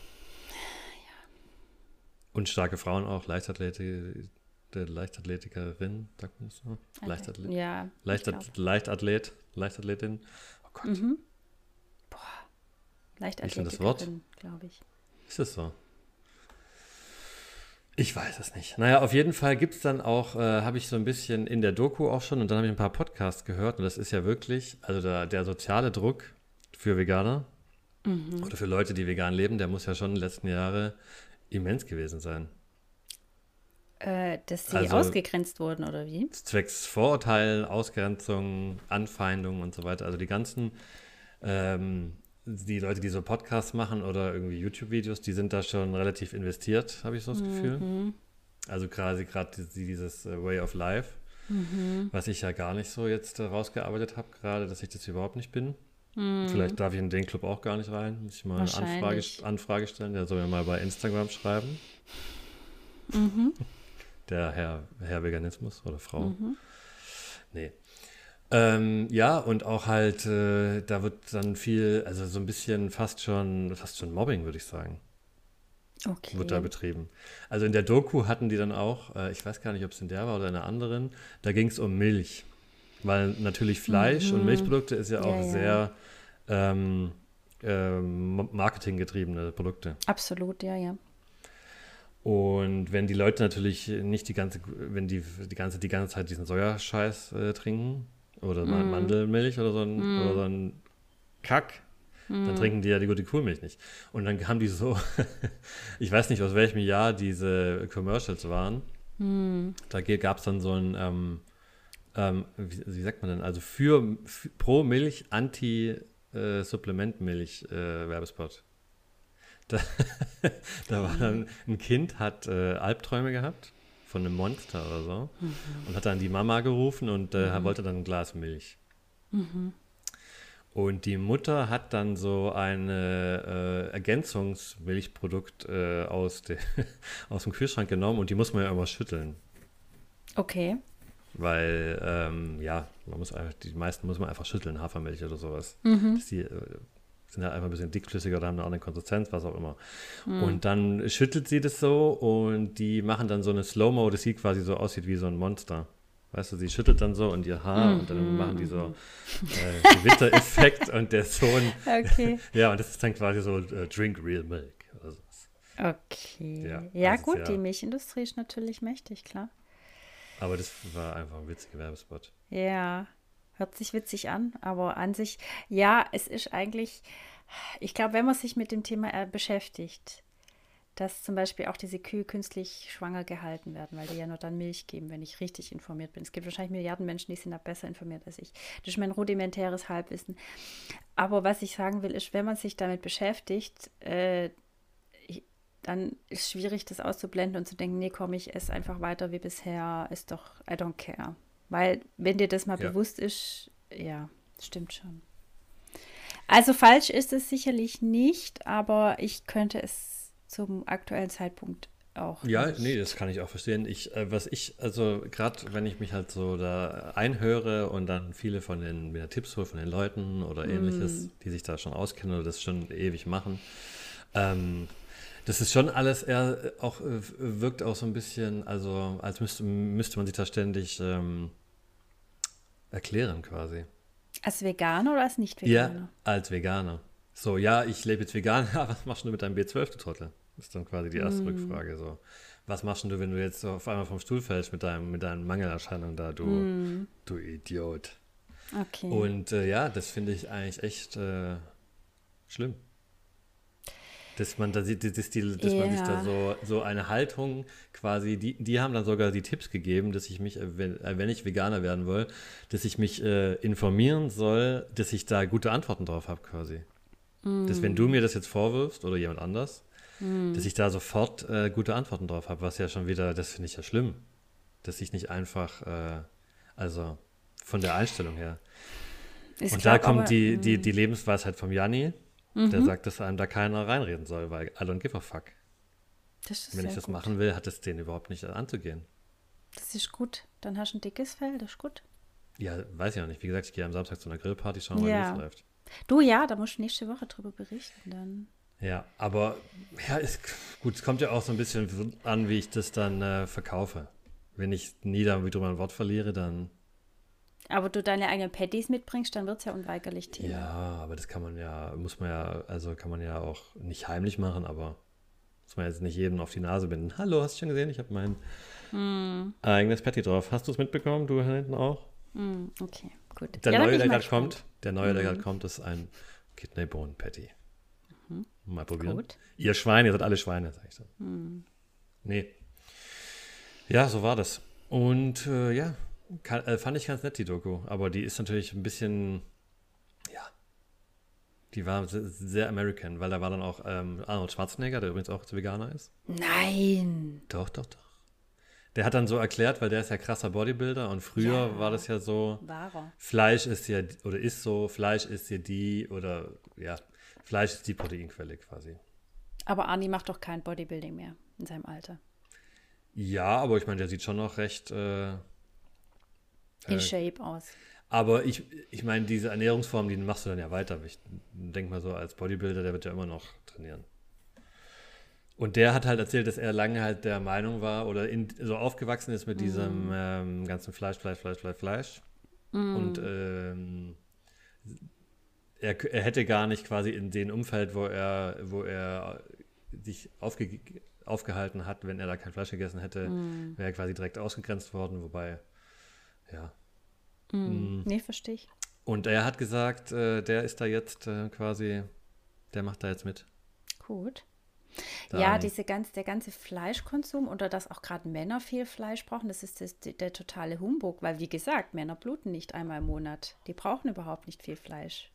Und starke Frauen auch, Leichtathletik, der Leichtathletikerin, sagt man das so? Leichtathlet, Ja. ich Leichtat, glaub. Leichtathlet, Leichtathletin. Oh Gott, Mhm. Boah. Ich finde das Wort. Leichtathletikerin, glaube ich. ist das so? Ich weiß es nicht. Naja, auf jeden Fall gibt es dann auch, äh, habe ich so ein bisschen in der Doku auch schon und dann habe ich ein paar Podcasts gehört und das ist ja wirklich, also der, der soziale Druck für Veganer Mhm. oder für Leute, die vegan leben, der muss ja schon in den letzten Jahren immens gewesen sein. Äh, dass sie Also- ausgegrenzt wurden, oder wie? Zwecks Vorurteilen, Ausgrenzung, Anfeindungen und so weiter. Also die ganzen, ähm, die Leute, die so Podcasts machen oder irgendwie YouTube-Videos, die sind da schon relativ investiert, habe ich so das Gefühl. Mhm. Also quasi gerade dieses äh, Way of Life, Mhm. was ich ja gar nicht so jetzt äh, rausgearbeitet habe, gerade, dass ich das überhaupt nicht bin. Mhm. Vielleicht darf ich in den Club auch gar nicht rein. Muss ich mal eine Anfrage. Anfrage stellen. Der soll mir mal bei Instagram schreiben. Mhm. Der Herr, Herr Veganismus oder Frau. Mhm. Nee. Ähm, ja, und auch halt, äh, da wird dann viel, also so ein bisschen fast schon, fast schon Mobbing, würde ich sagen, Okay. wird da betrieben. Also in der Doku hatten die dann auch, äh, ich weiß gar nicht, ob es in der war oder in einer anderen, da ging es um Milch. Weil natürlich Fleisch und Mhm. Milchprodukte ist ja auch Ja, ja. sehr ähm, ähm, marketinggetriebene Produkte. Absolut, ja, ja. Und wenn die Leute natürlich nicht die ganze, wenn die die ganze, die ganze Zeit diesen Sojascheiß äh, trinken oder Mm. Mandelmilch oder so ein, Mm. oder so ein Kack, dann trinken die ja die gute Kuhmilch nicht. Und dann haben die so, ich weiß nicht aus welchem Jahr diese Commercials waren. Hm. Da gab es dann so ein, ähm, ähm, wie, wie sagt man denn, also für, für pro Milch Anti-Supplementmilch äh, Werbespot. Da, da war dann ein Kind, hat äh, Albträume gehabt von einem Monster oder so und hat dann die Mama gerufen und äh, wollte dann ein Glas Milch. Und die Mutter hat dann so ein äh, Ergänzungsmilchprodukt äh, aus, de, aus dem Kühlschrank genommen und die muss man ja immer schütteln. Okay. Weil, ähm, ja, man muss einfach, die meisten muss man einfach schütteln, Hafermilch oder sowas. Mhm. Die äh, sind halt einfach ein bisschen dickflüssiger oder haben eine andere Konsistenz, was auch immer. Und dann schüttelt sie das so und die machen dann so eine Slow-Mo, das sieht quasi so aussieht wie so ein Monster. Weißt du, sie schüttelt dann so und ihr Haar und dann machen die so äh, Gewittereffekt und der Sohn, Okay. ja, und das ist dann quasi so äh, Drink Real Milk. Okay. Ja, Ja, gut, sehr- die Milchindustrie ist natürlich mächtig, klar. Aber das war einfach ein witziger Werbespot. Ja, hört sich witzig an, aber an sich, ja, es ist eigentlich, ich glaube, wenn man sich mit dem Thema äh, beschäftigt, dass zum Beispiel auch diese Kühe künstlich schwanger gehalten werden, weil die ja nur dann Milch geben, wenn ich richtig informiert bin. Es gibt wahrscheinlich Milliarden Menschen, die sind da besser informiert als ich. Das ist mein rudimentäres Halbwissen. Aber was ich sagen will, ist, wenn man sich damit beschäftigt, äh, dann ist es schwierig, das auszublenden und zu denken, nee, komm, ich esse einfach weiter wie bisher, ist doch, I don't care. Weil, wenn dir das mal Ja. bewusst ist, ja, stimmt schon. Also falsch ist es sicherlich nicht, aber ich könnte es zum aktuellen Zeitpunkt auch. Ja, nicht. nee, das kann ich auch verstehen. Ich, äh, was ich, also gerade wenn ich mich halt so da einhöre und dann viele von den mir Tipps hole von den Leuten oder ähnliches, die sich da schon auskennen oder das schon ewig machen, ähm, das ist schon alles eher äh, auch, äh, wirkt auch so ein bisschen, also als müsste, müsste man sich da ständig ähm, erklären quasi. Als Veganer oder als Nicht-Veganer? Ja, als Veganer. So, ja, ich lebe jetzt vegan. Was machst du mit deinem B12, du Trottel? Ist dann quasi die erste mm. Rückfrage. So, was machst du, wenn du jetzt auf einmal vom Stuhl fällst mit, deinem, mit deinen Mangelerscheinungen da, du, mm. du Idiot? Okay. Und äh, ja, das finde ich eigentlich echt äh, schlimm. Dass man da sieht, dass, die, dass yeah. man sich da so, so eine Haltung quasi, die, die haben dann sogar die Tipps gegeben, dass ich mich, äh, wenn, äh, wenn ich Veganer werden will, dass ich mich äh, informieren soll, dass ich da gute Antworten drauf habe quasi. Mm. Dass wenn du mir das jetzt vorwirfst oder jemand anders, mm. dass ich da sofort äh, gute Antworten drauf habe, was ja schon wieder, das finde ich ja schlimm. Dass ich nicht einfach, äh, also von der Einstellung her. Ich Und glaub, da kommt aber, die, die, mm. die Lebensweisheit vom Janni, Mhm. Der sagt, dass einem da keiner reinreden soll, weil I don't give a fuck. Wenn ich das gut. machen will, hat es denen überhaupt nicht anzugehen. Das ist gut. Dann hast du ein dickes Fell, das ist gut. Ja, weiß ich auch nicht. Wie gesagt, ich gehe am Samstag zu einer Grillparty, schauen, ja. wie es läuft. Du ja, da musst du nächste Woche drüber berichten dann. Ja, aber ja, ist, gut, es kommt ja auch so ein bisschen an, wie ich das dann äh, verkaufe. Wenn ich nie da wieder ein Wort verliere, dann aber du deine eigenen Patties mitbringst, dann wird es ja unweigerlich Thema. Ja, aber das kann man ja, muss man ja, also kann man ja auch nicht heimlich machen, aber muss man jetzt nicht jedem auf die Nase binden. Hallo, hast du schon gesehen? Ich habe mein mm. eigenes Patty drauf. Hast du es mitbekommen? Du hinten auch? Mm, okay, gut. Der ja, neue, der gerade kommt, der neue, mm. der gerade kommt, ist ein Kidney Bone Patty. Mhm. Mal probieren. Gut. Ihr Schweine, ihr seid alle Schweine, sag ich so. Mm. Nee. Ja, so war das. Und äh, ja, kann, äh, fand ich ganz nett, die Doku. Aber die ist natürlich ein bisschen, ja, die war sehr, American, weil da war dann auch ähm, Arnold Schwarzenegger, der übrigens auch Veganer ist. Nein. Doch, doch, doch. Der hat dann so erklärt, weil der ist ja krasser Bodybuilder und früher ja, war das ja so, Wahrer. Fleisch ist ja, oder ist so, Fleisch ist ja die, oder ja, Fleisch ist die Proteinquelle quasi. Aber Arnie macht doch kein Bodybuilding mehr in seinem Alter. Ja, aber ich meine, der sieht schon noch recht äh, in äh, Shape aus. Aber ich, ich meine, diese Ernährungsform, die machst du dann ja weiter. Ich denke mal so, als Bodybuilder, der wird ja immer noch trainieren. Und der hat halt erzählt, dass er lange halt der Meinung war oder in, so aufgewachsen ist mit mm. diesem ähm, ganzen Fleisch, Fleisch, Fleisch, Fleisch, Fleisch. Mm. Und ähm, er, er hätte gar nicht quasi in dem Umfeld, wo er, wo er sich aufge, aufgehalten hat, wenn er da kein Fleisch gegessen hätte, mm. wäre er quasi direkt ausgegrenzt worden, wobei ja. Mm, nee, verstehe ich. Und er hat gesagt, äh, der ist da jetzt äh, quasi, der macht da jetzt mit. Gut. Dann. Ja, diese ganz, der ganze Fleischkonsum oder dass auch gerade Männer viel Fleisch brauchen, das ist das, der totale Humbug, weil wie gesagt, Männer bluten nicht einmal im Monat. Die brauchen überhaupt nicht viel Fleisch.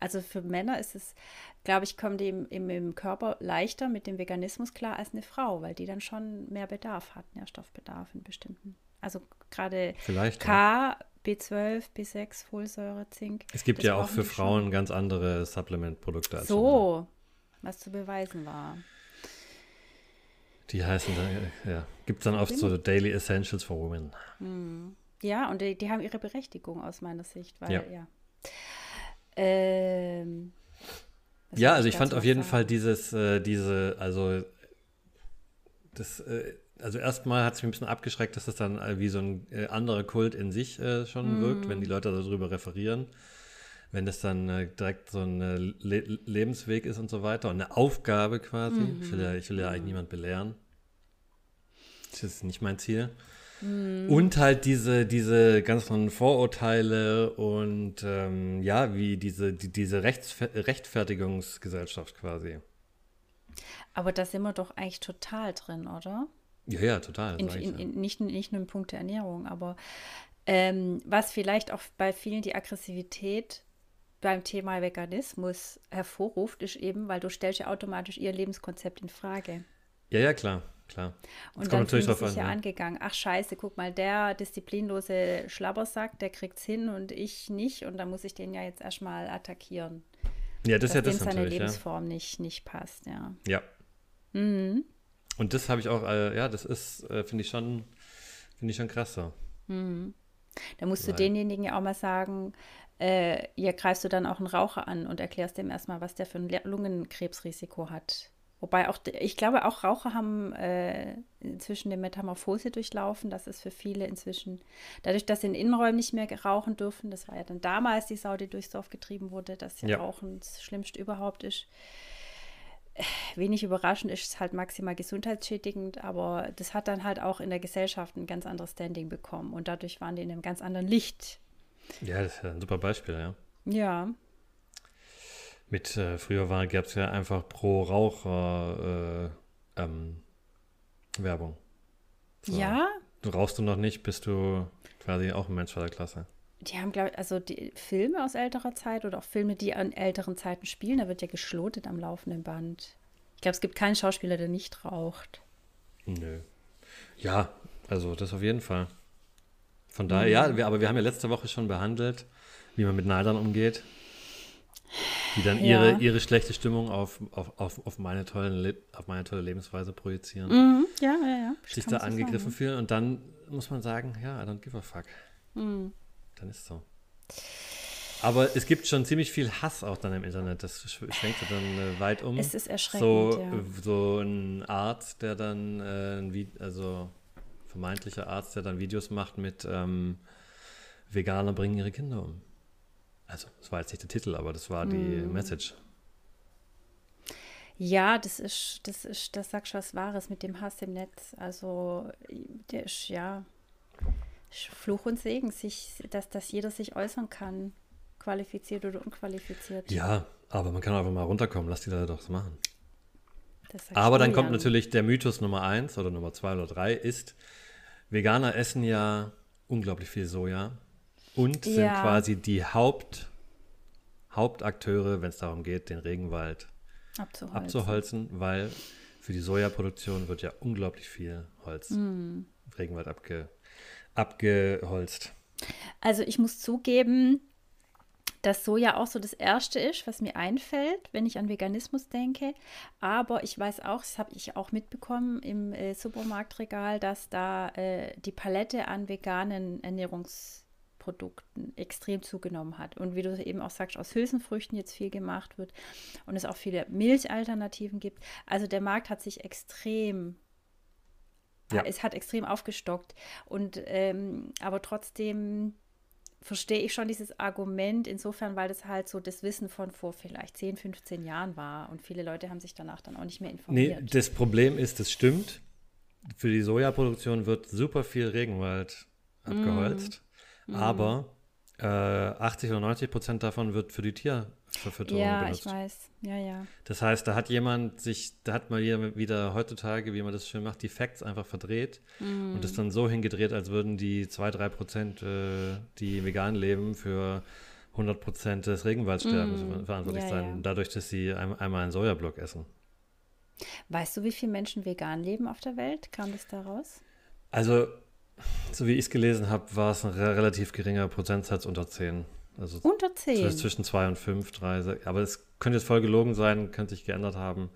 Also für Männer ist es, glaube ich, kommt die im, im, im, Körper leichter mit dem Veganismus klar als eine Frau, weil die dann schon mehr Bedarf hat, Nährstoffbedarf in bestimmten also gerade K, ja. B12, B6, Folsäure, Zink. Es gibt ja auch für Frauen schon. ganz andere Supplement-Produkte. Als so, was zu beweisen war. Die heißen dann, ja, gibt es dann oft so Daily Essentials for Women. Hm. Ja, und die, die, haben ihre Berechtigung aus meiner Sicht, weil, ja. ja. Ähm, ja, also ich fand auf jeden sagen? Fall dieses, äh, diese, also das äh, also erstmal hat es mich ein bisschen abgeschreckt, dass das dann äh, wie so ein äh, anderer Kult in sich äh, schon mm. wirkt, wenn die Leute darüber referieren. Wenn das dann äh, direkt so ein äh, Le Lebensweg ist und so weiter und eine Aufgabe quasi. Mm. Ich, will ja, ich will ja eigentlich niemand belehren. Das ist nicht mein Ziel. Mm. Und halt diese, diese ganzen Vorurteile und ähm, ja, wie diese, die, diese Rechts Rechtfertigungsgesellschaft quasi. Aber da sind wir doch eigentlich total drin, oder? Ja, ja, total. In, in, in, nicht, nicht nur im Punkt der Ernährung, aber ähm, was vielleicht auch bei vielen die Aggressivität beim Thema Veganismus hervorruft, ist eben, weil du stellst ja automatisch ihr Lebenskonzept in Frage. Ja, ja, klar, klar. Das und dann natürlich drauf sich ja angegangen. Ach scheiße, guck mal, der disziplinlose Schlabbersack, der kriegt's hin und ich nicht und da muss ich den ja jetzt erstmal attackieren. Ja, das ist ja das seine natürlich, Lebensform ja. nicht, nicht passt, ja. Ja. Mhm. Und das habe ich auch, äh, ja, das ist, äh, finde ich schon, finde ich schon krass so. Mhm. Da musst Weil. du denjenigen ja auch mal sagen, äh, hier greifst du dann auch einen Raucher an und erklärst dem erstmal, was der für ein Lungenkrebsrisiko hat. Wobei auch, ich glaube, auch Raucher haben äh, inzwischen eine Metamorphose durchlaufen. Das ist für viele inzwischen, dadurch, dass sie in Innenräumen nicht mehr rauchen dürfen, das war ja dann damals die Sau, die durchs Dorf getrieben wurde, dass ja, ja. Rauchen das Schlimmste überhaupt ist. Wenig überraschend ist es halt maximal gesundheitsschädigend, aber das hat dann halt auch in der Gesellschaft ein ganz anderes Standing bekommen und dadurch waren die in einem ganz anderen Licht. Ja, das ist ein super Beispiel, ja. Ja, mit äh, früher war gab es ja einfach pro Raucher äh, ähm, Werbung. So. Ja. Du rauchst du noch nicht, bist du quasi auch ein Mensch der Klasse. Die haben, glaube ich, also die Filme aus älterer Zeit oder auch Filme, die an älteren Zeiten spielen, da wird ja geschlotet am laufenden Band. Ich glaube, es gibt keinen Schauspieler, der nicht raucht. Nö. Ja, also das auf jeden Fall. Von daher, mhm. ja, wir, aber wir haben ja letzte Woche schon behandelt, wie man mit Neidern umgeht. Die dann ihre, ja. ihre schlechte Stimmung auf, auf, auf, auf, meine tollen auf meine tolle Lebensweise projizieren. Mhm. Ja, ja, ja. Sich da angegriffen sagen. fühlen und dann muss man sagen, ja, I don't give a fuck. Mhm. Dann ist es so. Aber es gibt schon ziemlich viel Hass auch dann im Internet. Das schwenkt dann äh, weit um. Es ist erschreckend. So, ja. so ein Arzt, der dann, äh, ein also vermeintlicher Arzt, der dann Videos macht mit ähm, Veganer bringen ihre Kinder um. Also, das war jetzt nicht der Titel, aber das war die mm. Message. Ja, das ist, das ist, das sagst du was Wahres mit dem Hass im Netz. Also, der ist, ja, Fluch und Segen, sich, dass, dass jeder sich äußern kann, qualifiziert oder unqualifiziert. Ja, aber man kann einfach mal runterkommen, lass die Leute doch machen. Aber dann kommt natürlich der Mythos Nummer eins oder Nummer zwei oder drei ist, Veganer essen ja unglaublich viel Soja und sind ja. quasi die Haupt, Hauptakteure, wenn es darum geht, den Regenwald abzuholzen. abzuholzen, weil für die Sojaproduktion wird ja unglaublich viel Holz, mm. Regenwald abge, abgeholzt. Also ich muss zugeben, dass Soja auch so das Erste ist, was mir einfällt, wenn ich an Veganismus denke. Aber ich weiß auch, das habe ich auch mitbekommen im äh, Supermarktregal, dass da äh, die Palette an veganen Ernährungs Produkten extrem zugenommen hat. Und wie du eben auch sagst, aus Hülsenfrüchten jetzt viel gemacht wird und es auch viele Milchalternativen gibt. Also der Markt hat sich extrem, ja. es hat extrem aufgestockt. Und ähm, aber trotzdem verstehe ich schon dieses Argument insofern, weil das halt so das Wissen von vor vielleicht 10, 15 Jahren war und viele Leute haben sich danach dann auch nicht mehr informiert. Nee, das Problem ist, das stimmt. Für die Sojaproduktion wird super viel Regenwald abgeholzt. Mm. Mhm. Aber äh, 80 oder 90 Prozent davon wird für die Tierverfütterung ja, benutzt. Ja, ich weiß. Ja, ja. Das heißt, da hat jemand sich, da hat mal wieder heutzutage, wie man das schön macht, die Facts einfach verdreht mhm. und das dann so hingedreht, als würden die 2, 3 Prozent, äh, die vegan leben, für 100 Prozent des Regenwaldsterbens mm. verantwortlich ja, sein, ja. dadurch, dass sie ein, einmal einen Sojablock essen. Weißt du, wie viele Menschen vegan leben auf der Welt? Kam das da raus? Also so wie ich es gelesen habe, war es ein re relativ geringer Prozentsatz unter 10. Also unter 10? Zwischen 2 und 5, 3, 6. Aber es könnte jetzt voll gelogen sein, könnte sich geändert haben.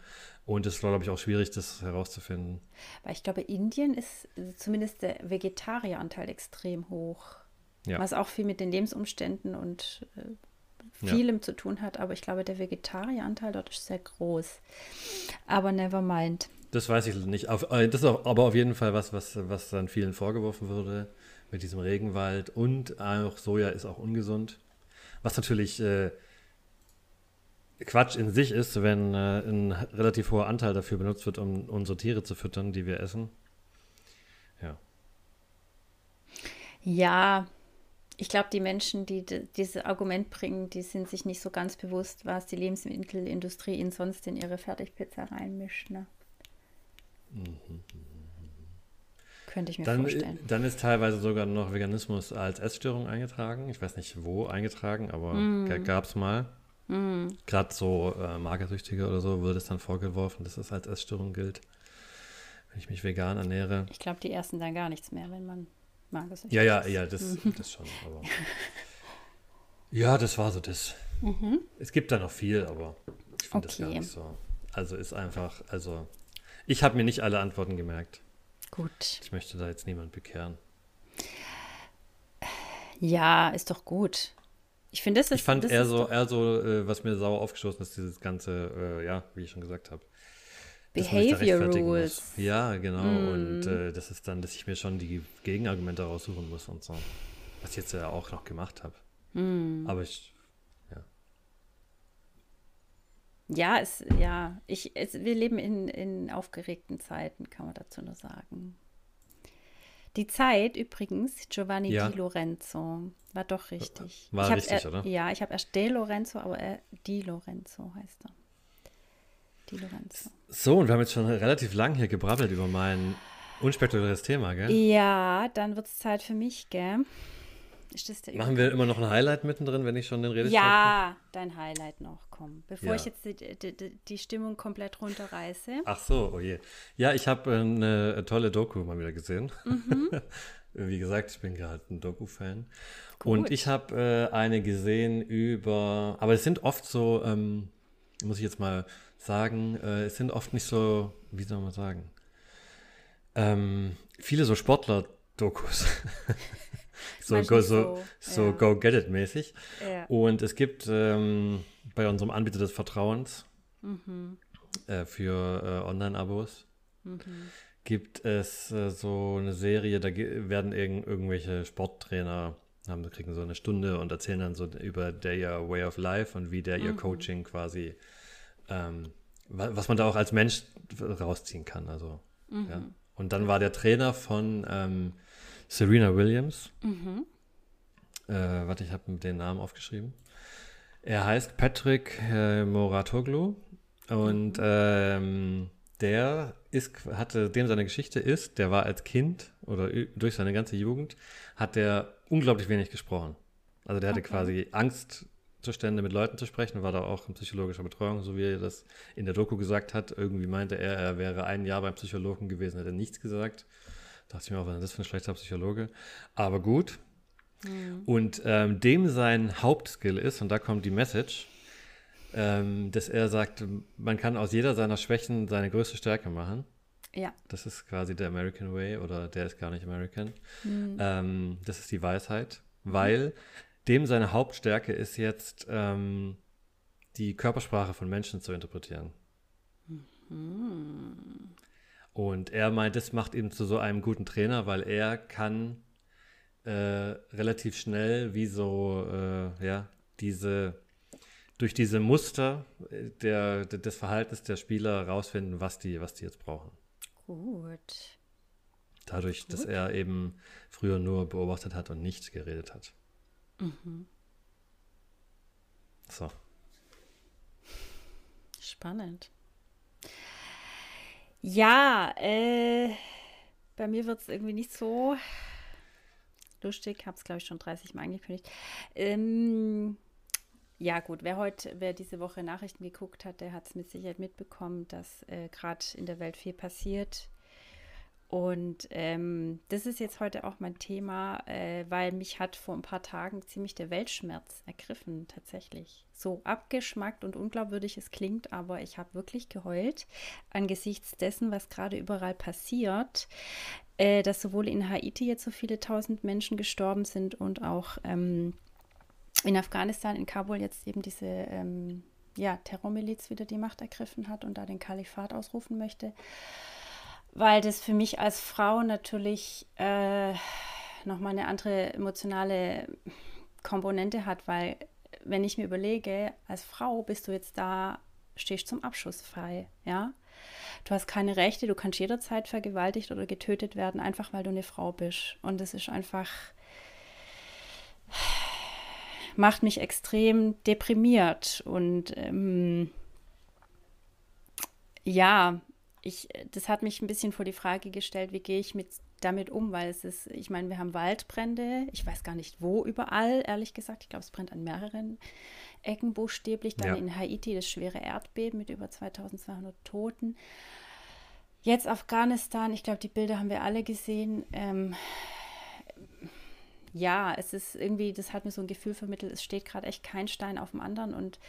Und es war, glaube ich, auch schwierig, das herauszufinden. Weil ich glaube, Indien ist zumindest der Vegetarieranteil extrem hoch. Ja. Was auch viel mit den Lebensumständen und äh, vielem ja. zu tun hat. Aber ich glaube, der Vegetarieranteil dort ist sehr groß. Aber never mind. Das weiß ich nicht. Auf, äh, das ist aber auf jeden Fall was, was, was dann vielen vorgeworfen würde mit diesem Regenwald. Und auch Soja ist auch ungesund. Was natürlich äh, Quatsch in sich ist, wenn äh, ein relativ hoher Anteil dafür benutzt wird, um unsere Tiere zu füttern, die wir essen. Ja. Ja, ich glaube, die Menschen, die dieses Argument bringen, die sind sich nicht so ganz bewusst, was die Lebensmittelindustrie ihnen sonst in ihre Fertigpizza reinmischt. Ne? Könnte ich mir dann, vorstellen. Dann ist teilweise sogar noch Veganismus als Essstörung eingetragen. Ich weiß nicht wo eingetragen, aber mm. gab es mal. Mm. Gerade so äh, Magersüchtige oder so wird es dann vorgeworfen, dass es als Essstörung gilt, wenn ich mich vegan ernähre. Ich glaube, die ersten dann gar nichts mehr, wenn man magersüchtig ja, ja, ist. Ja, ja, das, das schon. Aber ja, das war so das. Mhm. Es gibt da noch viel, aber ich finde okay. das gar nicht so. Also ist einfach, also ich habe mir nicht alle Antworten gemerkt. Gut. Ich möchte da jetzt niemand bekehren. Ja, ist doch gut. Ich finde, das ist. Ich fand eher so, eher so äh, was mir sauer aufgestoßen ist, dieses ganze, äh, ja, wie ich schon gesagt habe, Behavior Rules. Muss. Ja, genau. Mm. Und äh, das ist dann, dass ich mir schon die Gegenargumente raussuchen muss und so. Was ich jetzt ja auch noch gemacht habe. Mm. Aber ich, ja. Ja, es, ja, ich, es, wir leben in, in aufgeregten Zeiten, kann man dazu nur sagen. Die Zeit übrigens, Giovanni ja. Di Lorenzo, war doch richtig. War richtig, er, oder? Ja, ich habe erst De Lorenzo, aber er, Di Lorenzo heißt er. Di Lorenzo. So, und wir haben jetzt schon relativ lang hier gebrabbelt über mein unspektakuläres Thema, gell? Ja, dann wird es Zeit für mich, gell? Machen wir immer noch ein Highlight mittendrin, wenn ich schon den Redestab Ja, habe? dein Highlight noch, komm. Bevor ja. ich jetzt die, die, die, Stimmung komplett runterreiße. Ach so, oh je. Ja, ich habe eine tolle Doku mal wieder gesehen. Mhm. Wie gesagt, ich bin gerade ein Doku-Fan. Und ich habe äh, eine gesehen über, aber es sind oft so, ähm, muss ich jetzt mal sagen, äh, es sind oft nicht so, wie soll man sagen, ähm, viele so Sportler-Dokus. so, go, so, so ja. Go Get It mäßig. Ja. Und es gibt ähm, bei unserem Anbieter des Vertrauens mhm. äh, für äh, Online-Abos mhm. gibt es äh, so eine Serie, da werden irg irgendwelche Sporttrainer haben, kriegen so eine Stunde und erzählen dann so über der Way of Life und wie der mhm. ihr Coaching quasi, ähm, was man da auch als Mensch rausziehen kann. Also, ja. Mhm. Und dann war der Trainer von ähm, Serena Williams. Mhm. Äh, warte, ich habe den Namen aufgeschrieben. Er heißt Patrick äh, Moratoglu und mhm. ähm, der ist, hatte, dem seine Geschichte ist, der war als Kind oder durch seine ganze Jugend, hat der unglaublich wenig gesprochen. Also der hatte okay. quasi Angstzustände mit Leuten zu sprechen, war da auch in psychologischer Betreuung, so wie er das in der Doku gesagt hat. Irgendwie meinte er, er wäre ein Jahr beim Psychologen gewesen, hätte nichts gesagt. Dachte ich mir auch, was ist das für ein schlechter Psychologe? Aber gut. Mhm. Und ähm, dem sein Hauptskill ist, und da kommt die Message, ähm, dass er sagt, man kann aus jeder seiner Schwächen seine größte Stärke machen. Ja. Das ist quasi der American Way oder der ist gar nicht American. Mhm. Ähm, das ist die Weisheit, weil dem seine Hauptstärke ist jetzt ähm, die Körpersprache von Menschen zu interpretieren. Mhm. Und er meint, das macht ihn zu so einem guten Trainer, weil er kann äh, relativ schnell wie so, äh, ja, diese, durch diese Muster äh, der, des Verhaltens der Spieler herausfinden, was die, was die jetzt brauchen. Gut. Dadurch, Gut. dass er eben früher nur beobachtet hat und nicht geredet hat. Mhm. So. Spannend. Ja, äh, bei mir wird es irgendwie nicht so lustig. Habe es, glaube ich, schon 30 Mal angekündigt. Ähm, ja, gut, wer heute, wer diese Woche Nachrichten geguckt hat, der hat es mit Sicherheit mitbekommen, dass äh, gerade in der Welt viel passiert. Und ähm, das ist jetzt heute auch mein Thema, äh, weil mich hat vor ein paar Tagen ziemlich der Weltschmerz ergriffen, tatsächlich. So abgeschmackt und unglaubwürdig es klingt, aber ich habe wirklich geheult angesichts dessen, was gerade überall passiert, äh, dass sowohl in Haiti jetzt so viele tausend Menschen gestorben sind und auch ähm, in Afghanistan, in Kabul jetzt eben diese ähm, ja, Terrormiliz wieder die Macht ergriffen hat und da den Kalifat ausrufen möchte weil das für mich als Frau natürlich äh, nochmal eine andere emotionale Komponente hat, weil wenn ich mir überlege, als Frau bist du jetzt da, stehst zum Abschuss frei, ja. Du hast keine Rechte, du kannst jederzeit vergewaltigt oder getötet werden, einfach weil du eine Frau bist. Und das ist einfach, macht mich extrem deprimiert. Und ähm, ja, ich, das hat mich ein bisschen vor die Frage gestellt, wie gehe ich mit, damit um, weil es ist, ich meine, wir haben Waldbrände, ich weiß gar nicht wo überall, ehrlich gesagt. Ich glaube, es brennt an mehreren Ecken buchstäblich. Dann ja. in Haiti das schwere Erdbeben mit über 2200 Toten. Jetzt Afghanistan, ich glaube, die Bilder haben wir alle gesehen. Ähm, ja, es ist irgendwie, das hat mir so ein Gefühl vermittelt, es steht gerade echt kein Stein auf dem anderen und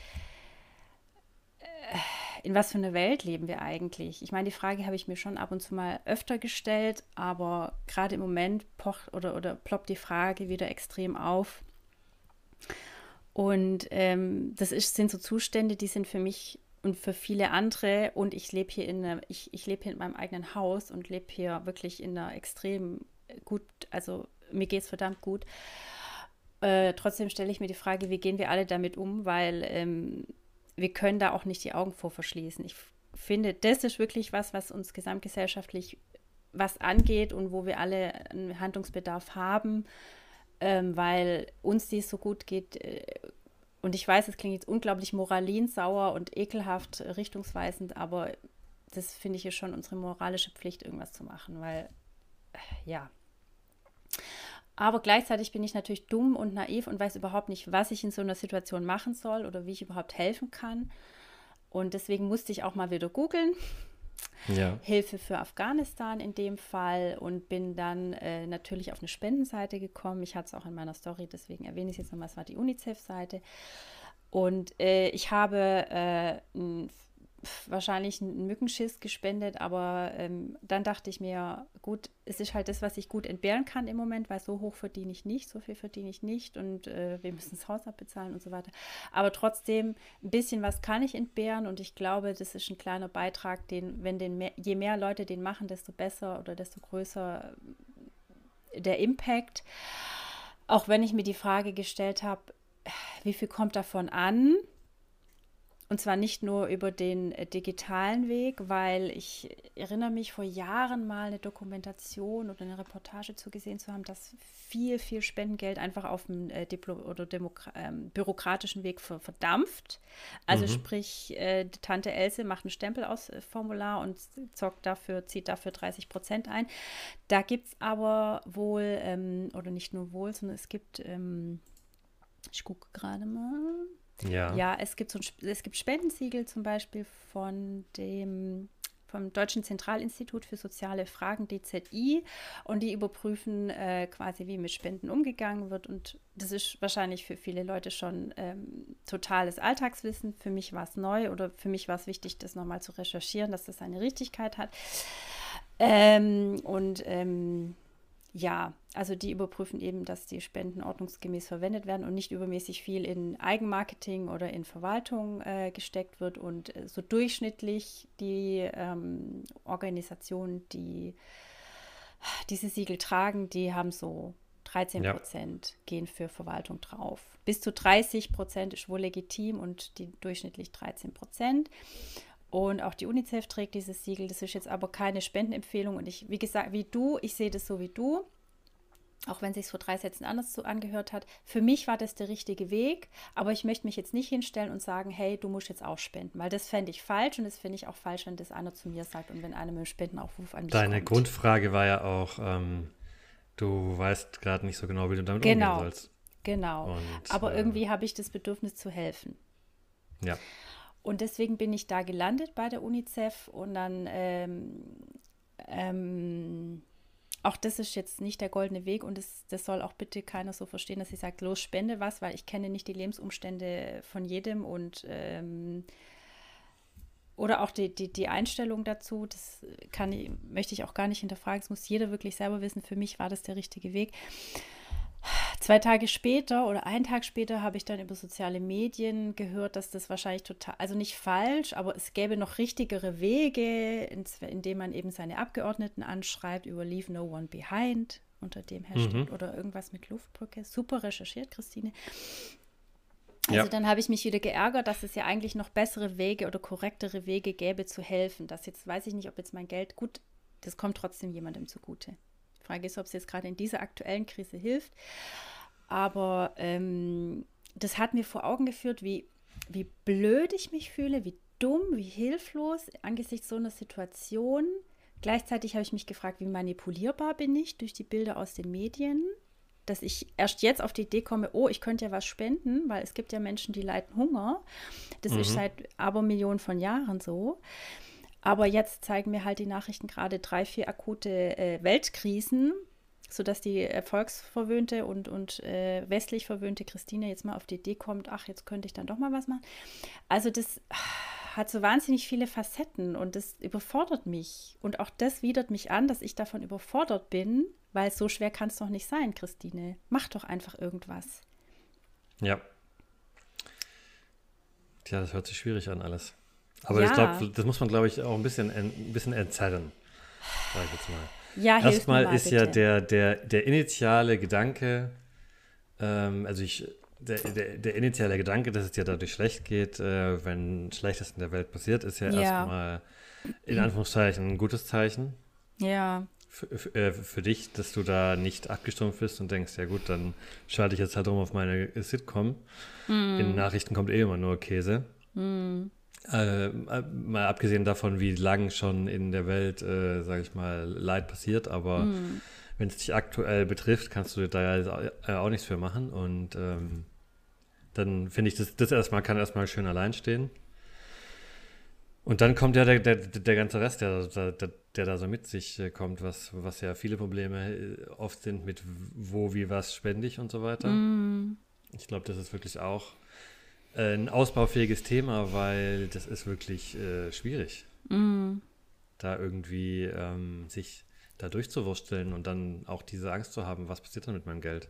äh, in was für einer Welt leben wir eigentlich? Ich meine, die Frage habe ich mir schon ab und zu mal öfter gestellt, aber gerade im Moment pocht oder, oder ploppt die Frage wieder extrem auf. Und ähm, das ist, sind so Zustände, die sind für mich und für viele andere. Und ich lebe hier in ich, ich lebe hier in meinem eigenen Haus und lebe hier wirklich in einer extrem gut, also mir geht es verdammt gut. Äh, trotzdem stelle ich mir die Frage, wie gehen wir alle damit um, weil ähm, wir können da auch nicht die Augen vor verschließen. Ich finde, das ist wirklich was, was uns gesamtgesellschaftlich was angeht und wo wir alle einen Handlungsbedarf haben, ähm, weil uns dies so gut geht. Äh, und ich weiß, es klingt jetzt unglaublich moralinsauer und ekelhaft richtungsweisend, aber das finde ich ist schon unsere moralische Pflicht, irgendwas zu machen, weil äh, ja. Aber gleichzeitig bin ich natürlich dumm und naiv und weiß überhaupt nicht, was ich in so einer Situation machen soll oder wie ich überhaupt helfen kann. Und deswegen musste ich auch mal wieder googeln. Ja. Hilfe für Afghanistan in dem Fall und bin dann äh, natürlich auf eine Spendenseite gekommen. Ich hatte es auch in meiner Story, deswegen erwähne ich es jetzt nochmal, es war die UNICEF-Seite. Und äh, ich habe äh, ein wahrscheinlich einen Mückenschiss gespendet, aber ähm, dann dachte ich mir, gut, es ist halt das, was ich gut entbehren kann im Moment, weil so hoch verdiene ich nicht, so viel verdiene ich nicht und äh, wir müssen das Haus abbezahlen und so weiter. Aber trotzdem, ein bisschen was kann ich entbehren und ich glaube, das ist ein kleiner Beitrag, den, wenn den mehr, je mehr Leute den machen, desto besser oder desto größer der Impact. Auch wenn ich mir die Frage gestellt habe, wie viel kommt davon an? Und zwar nicht nur über den äh, digitalen Weg, weil ich erinnere mich vor Jahren mal eine Dokumentation oder eine Reportage zugesehen zu haben, dass viel, viel Spendengeld einfach auf dem äh, Diplo oder Demokra ähm, bürokratischen Weg ver verdampft. Also mhm. sprich, äh, Tante Else macht ein Stempel aus äh, Formular und zockt dafür, zieht dafür 30 Prozent ein. Da gibt es aber wohl, ähm, oder nicht nur wohl, sondern es gibt, ähm, ich gucke gerade mal, ja. Ja, es gibt so ein, es gibt Spendensiegel zum Beispiel von dem vom Deutschen Zentralinstitut für soziale Fragen DZI und die überprüfen äh, quasi, wie mit Spenden umgegangen wird. Und das ist wahrscheinlich für viele Leute schon ähm, totales Alltagswissen. Für mich war es neu oder für mich war es wichtig, das nochmal zu recherchieren, dass das seine Richtigkeit hat. Ähm, und ähm, ja, also die überprüfen eben, dass die Spenden ordnungsgemäß verwendet werden und nicht übermäßig viel in Eigenmarketing oder in Verwaltung äh, gesteckt wird und äh, so durchschnittlich die ähm, Organisationen, die diese Siegel tragen, die haben so 13 Prozent ja. gehen für Verwaltung drauf. Bis zu 30 Prozent ist wohl legitim und die durchschnittlich 13 Prozent. Und auch die UNICEF trägt dieses Siegel. Das ist jetzt aber keine Spendenempfehlung. Und ich, wie gesagt, wie du, ich sehe das so wie du. Auch wenn sich vor drei Sätzen anders so angehört hat. Für mich war das der richtige Weg, aber ich möchte mich jetzt nicht hinstellen und sagen, hey, du musst jetzt auch spenden, weil das fände ich falsch und das finde ich auch falsch, wenn das einer zu mir sagt und wenn einer mit dem Spendenaufruf an mich Deine kommt. Grundfrage war ja auch, ähm, du weißt gerade nicht so genau, wie du damit genau, umgehen sollst. Genau, und, aber äh, irgendwie habe ich das Bedürfnis zu helfen. Ja. Und deswegen bin ich da gelandet bei der UNICEF und dann, ähm, ähm, auch das ist jetzt nicht der goldene Weg und das, das soll auch bitte keiner so verstehen, dass ich sage, los, spende was, weil ich kenne nicht die Lebensumstände von jedem und ähm, oder auch die, die, die Einstellung dazu, das kann möchte ich auch gar nicht hinterfragen. Es muss jeder wirklich selber wissen. Für mich war das der richtige Weg. Zwei Tage später oder einen Tag später habe ich dann über soziale Medien gehört, dass das wahrscheinlich total, also nicht falsch, aber es gäbe noch richtigere Wege, indem man eben seine Abgeordneten anschreibt über Leave No One Behind unter dem Hashtag mhm. oder irgendwas mit Luftbrücke. Super recherchiert, Christine. Also ja. dann habe ich mich wieder geärgert, dass es ja eigentlich noch bessere Wege oder korrektere Wege gäbe zu helfen. Das jetzt weiß ich nicht, ob jetzt mein Geld gut, das kommt trotzdem jemandem zugute. Frage ist, ob es jetzt gerade in dieser aktuellen Krise hilft. Aber ähm, das hat mir vor Augen geführt, wie, wie blöd ich mich fühle, wie dumm, wie hilflos angesichts so einer Situation. Gleichzeitig habe ich mich gefragt, wie manipulierbar bin ich durch die Bilder aus den Medien, dass ich erst jetzt auf die Idee komme, oh, ich könnte ja was spenden, weil es gibt ja Menschen, die leiden Hunger. Das mhm. ist seit aber Millionen von Jahren so. Aber jetzt zeigen mir halt die Nachrichten gerade drei, vier akute äh, Weltkrisen, sodass die erfolgsverwöhnte und, und äh, westlich verwöhnte Christine jetzt mal auf die Idee kommt, ach, jetzt könnte ich dann doch mal was machen. Also das hat so wahnsinnig viele Facetten und das überfordert mich. Und auch das widert mich an, dass ich davon überfordert bin, weil so schwer kann es doch nicht sein, Christine. Mach doch einfach irgendwas. Ja. Tja, das hört sich schwierig an alles. Aber ja. ich glaube, das muss man, glaube ich, auch ein bisschen, ein bisschen entzerren, sage ich jetzt mal. Ja, Erstmal mal, ist bitte. ja der, der, der initiale Gedanke, ähm, also ich, der, der, der, initiale Gedanke, dass es dir dadurch schlecht geht, äh, wenn Schlechtes in der Welt passiert, ist ja, ja. erstmal in Anführungszeichen ein gutes Zeichen. Ja. Für, äh, für, dich, dass du da nicht abgestumpft bist und denkst, ja gut, dann schalte ich jetzt halt um auf meine Sitcom. Mm. In Nachrichten kommt eh immer nur Käse. Mm. Äh, mal abgesehen davon, wie lang schon in der Welt, äh, sage ich mal, Leid passiert, aber mm. wenn es dich aktuell betrifft, kannst du da ja auch nichts für machen und ähm, dann finde ich, das, das erstmal kann erstmal schön allein stehen. Und dann kommt ja der, der, der ganze Rest, der, der, der da so mit sich äh, kommt, was, was ja viele Probleme äh, oft sind mit wo, wie, was spende ich und so weiter. Mm. Ich glaube, das ist wirklich auch äh, ein ausbaufähiges Thema, weil das ist wirklich äh, schwierig, mm. da irgendwie ähm, sich da durchzuwursteln und dann auch diese Angst zu haben, was passiert dann mit meinem Geld.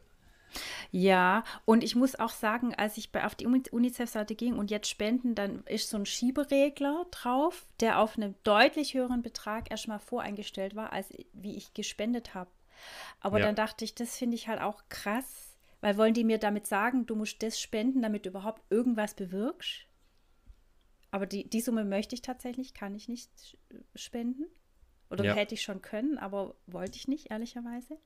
Ja, und ich muss auch sagen, als ich bei, auf die UNICEF-Seite ging und jetzt spenden, dann ist so ein Schieberegler drauf, der auf einem deutlich höheren Betrag erstmal voreingestellt war, als wie ich gespendet habe. Aber ja. dann dachte ich, das finde ich halt auch krass, weil wollen die mir damit sagen, du musst das spenden, damit du überhaupt irgendwas bewirkst? Aber die, die Summe möchte ich tatsächlich, kann ich nicht spenden. Oder ja. hätte ich schon können, aber wollte ich nicht, ehrlicherweise.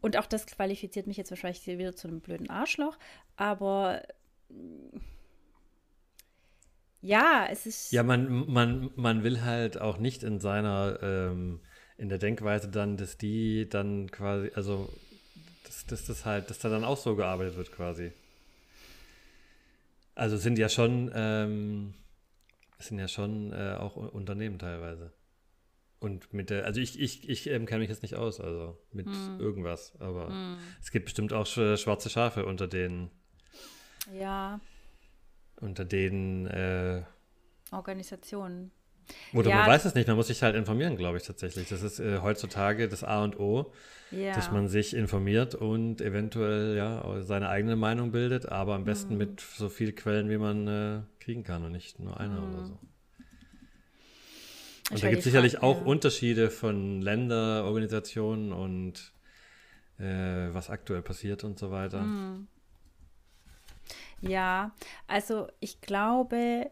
Und auch das qualifiziert mich jetzt wahrscheinlich wieder zu einem blöden Arschloch. Aber ja, es ist. Ja, man, man, man will halt auch nicht in seiner, ähm, in der Denkweise dann, dass die dann quasi, also, dass, dass das halt, dass da dann auch so gearbeitet wird quasi. Also sind ja schon, ähm, sind ja schon äh, auch Unternehmen teilweise. Und mit der, also ich, ich, ich ähm, kenne mich jetzt nicht aus, also mit mm. irgendwas, aber mm. es gibt bestimmt auch schwarze Schafe unter den. Ja. Unter den äh, Organisationen. Oder ja, man weiß es nicht, man muss sich halt informieren, glaube ich tatsächlich. Das ist äh, heutzutage das A und O, ja. dass man sich informiert und eventuell ja seine eigene Meinung bildet, aber am besten mm. mit so vielen Quellen, wie man äh, kriegen kann und nicht nur einer oder so. Und da gibt es sicherlich Frage, auch ja. Unterschiede von Länder, Organisationen und äh, was aktuell passiert und so weiter. Hm. Ja, also ich glaube.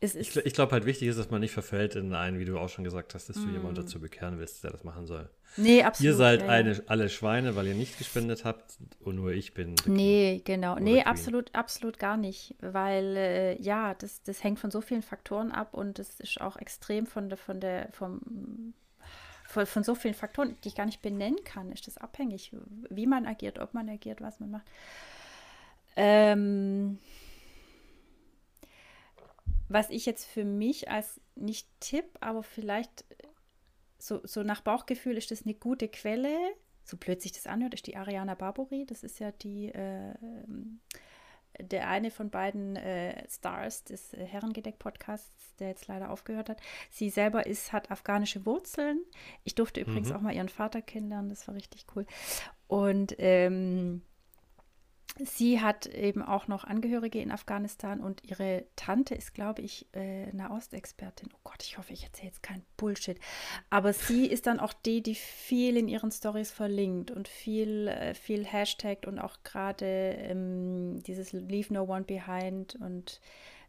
Ich, ich glaube halt wichtig ist, dass man nicht verfällt in einen, wie du auch schon gesagt hast, dass du mm. jemanden dazu bekehren willst, der das machen soll. Nee, absolut. Ihr seid ja, eine, alle Schweine, weil ihr nicht gespendet habt und nur ich bin. Nee, genau. Nee, absolut, absolut gar nicht. Weil äh, ja, das, das hängt von so vielen Faktoren ab und es ist auch extrem von der, von der, vom von, von so vielen Faktoren, die ich gar nicht benennen kann, ist das abhängig, wie man agiert, ob man agiert, was man macht. Ähm, was ich jetzt für mich als nicht Tipp, aber vielleicht so, so nach Bauchgefühl ist das eine gute Quelle. So blöd sich das anhört, ist die Ariana Barbori. Das ist ja die, äh, der eine von beiden äh, Stars des äh, Herrengedeck-Podcasts, der jetzt leider aufgehört hat. Sie selber ist, hat afghanische Wurzeln. Ich durfte übrigens mhm. auch mal ihren Vater kennenlernen, das war richtig cool. Und ähm, Sie hat eben auch noch Angehörige in Afghanistan und ihre Tante ist, glaube ich, äh, Nahostexpertin. Oh Gott, ich hoffe, ich erzähle jetzt keinen Bullshit. Aber sie ist dann auch die, die viel in ihren Stories verlinkt und viel, äh, viel hashtagt und auch gerade ähm, dieses Leave No One Behind und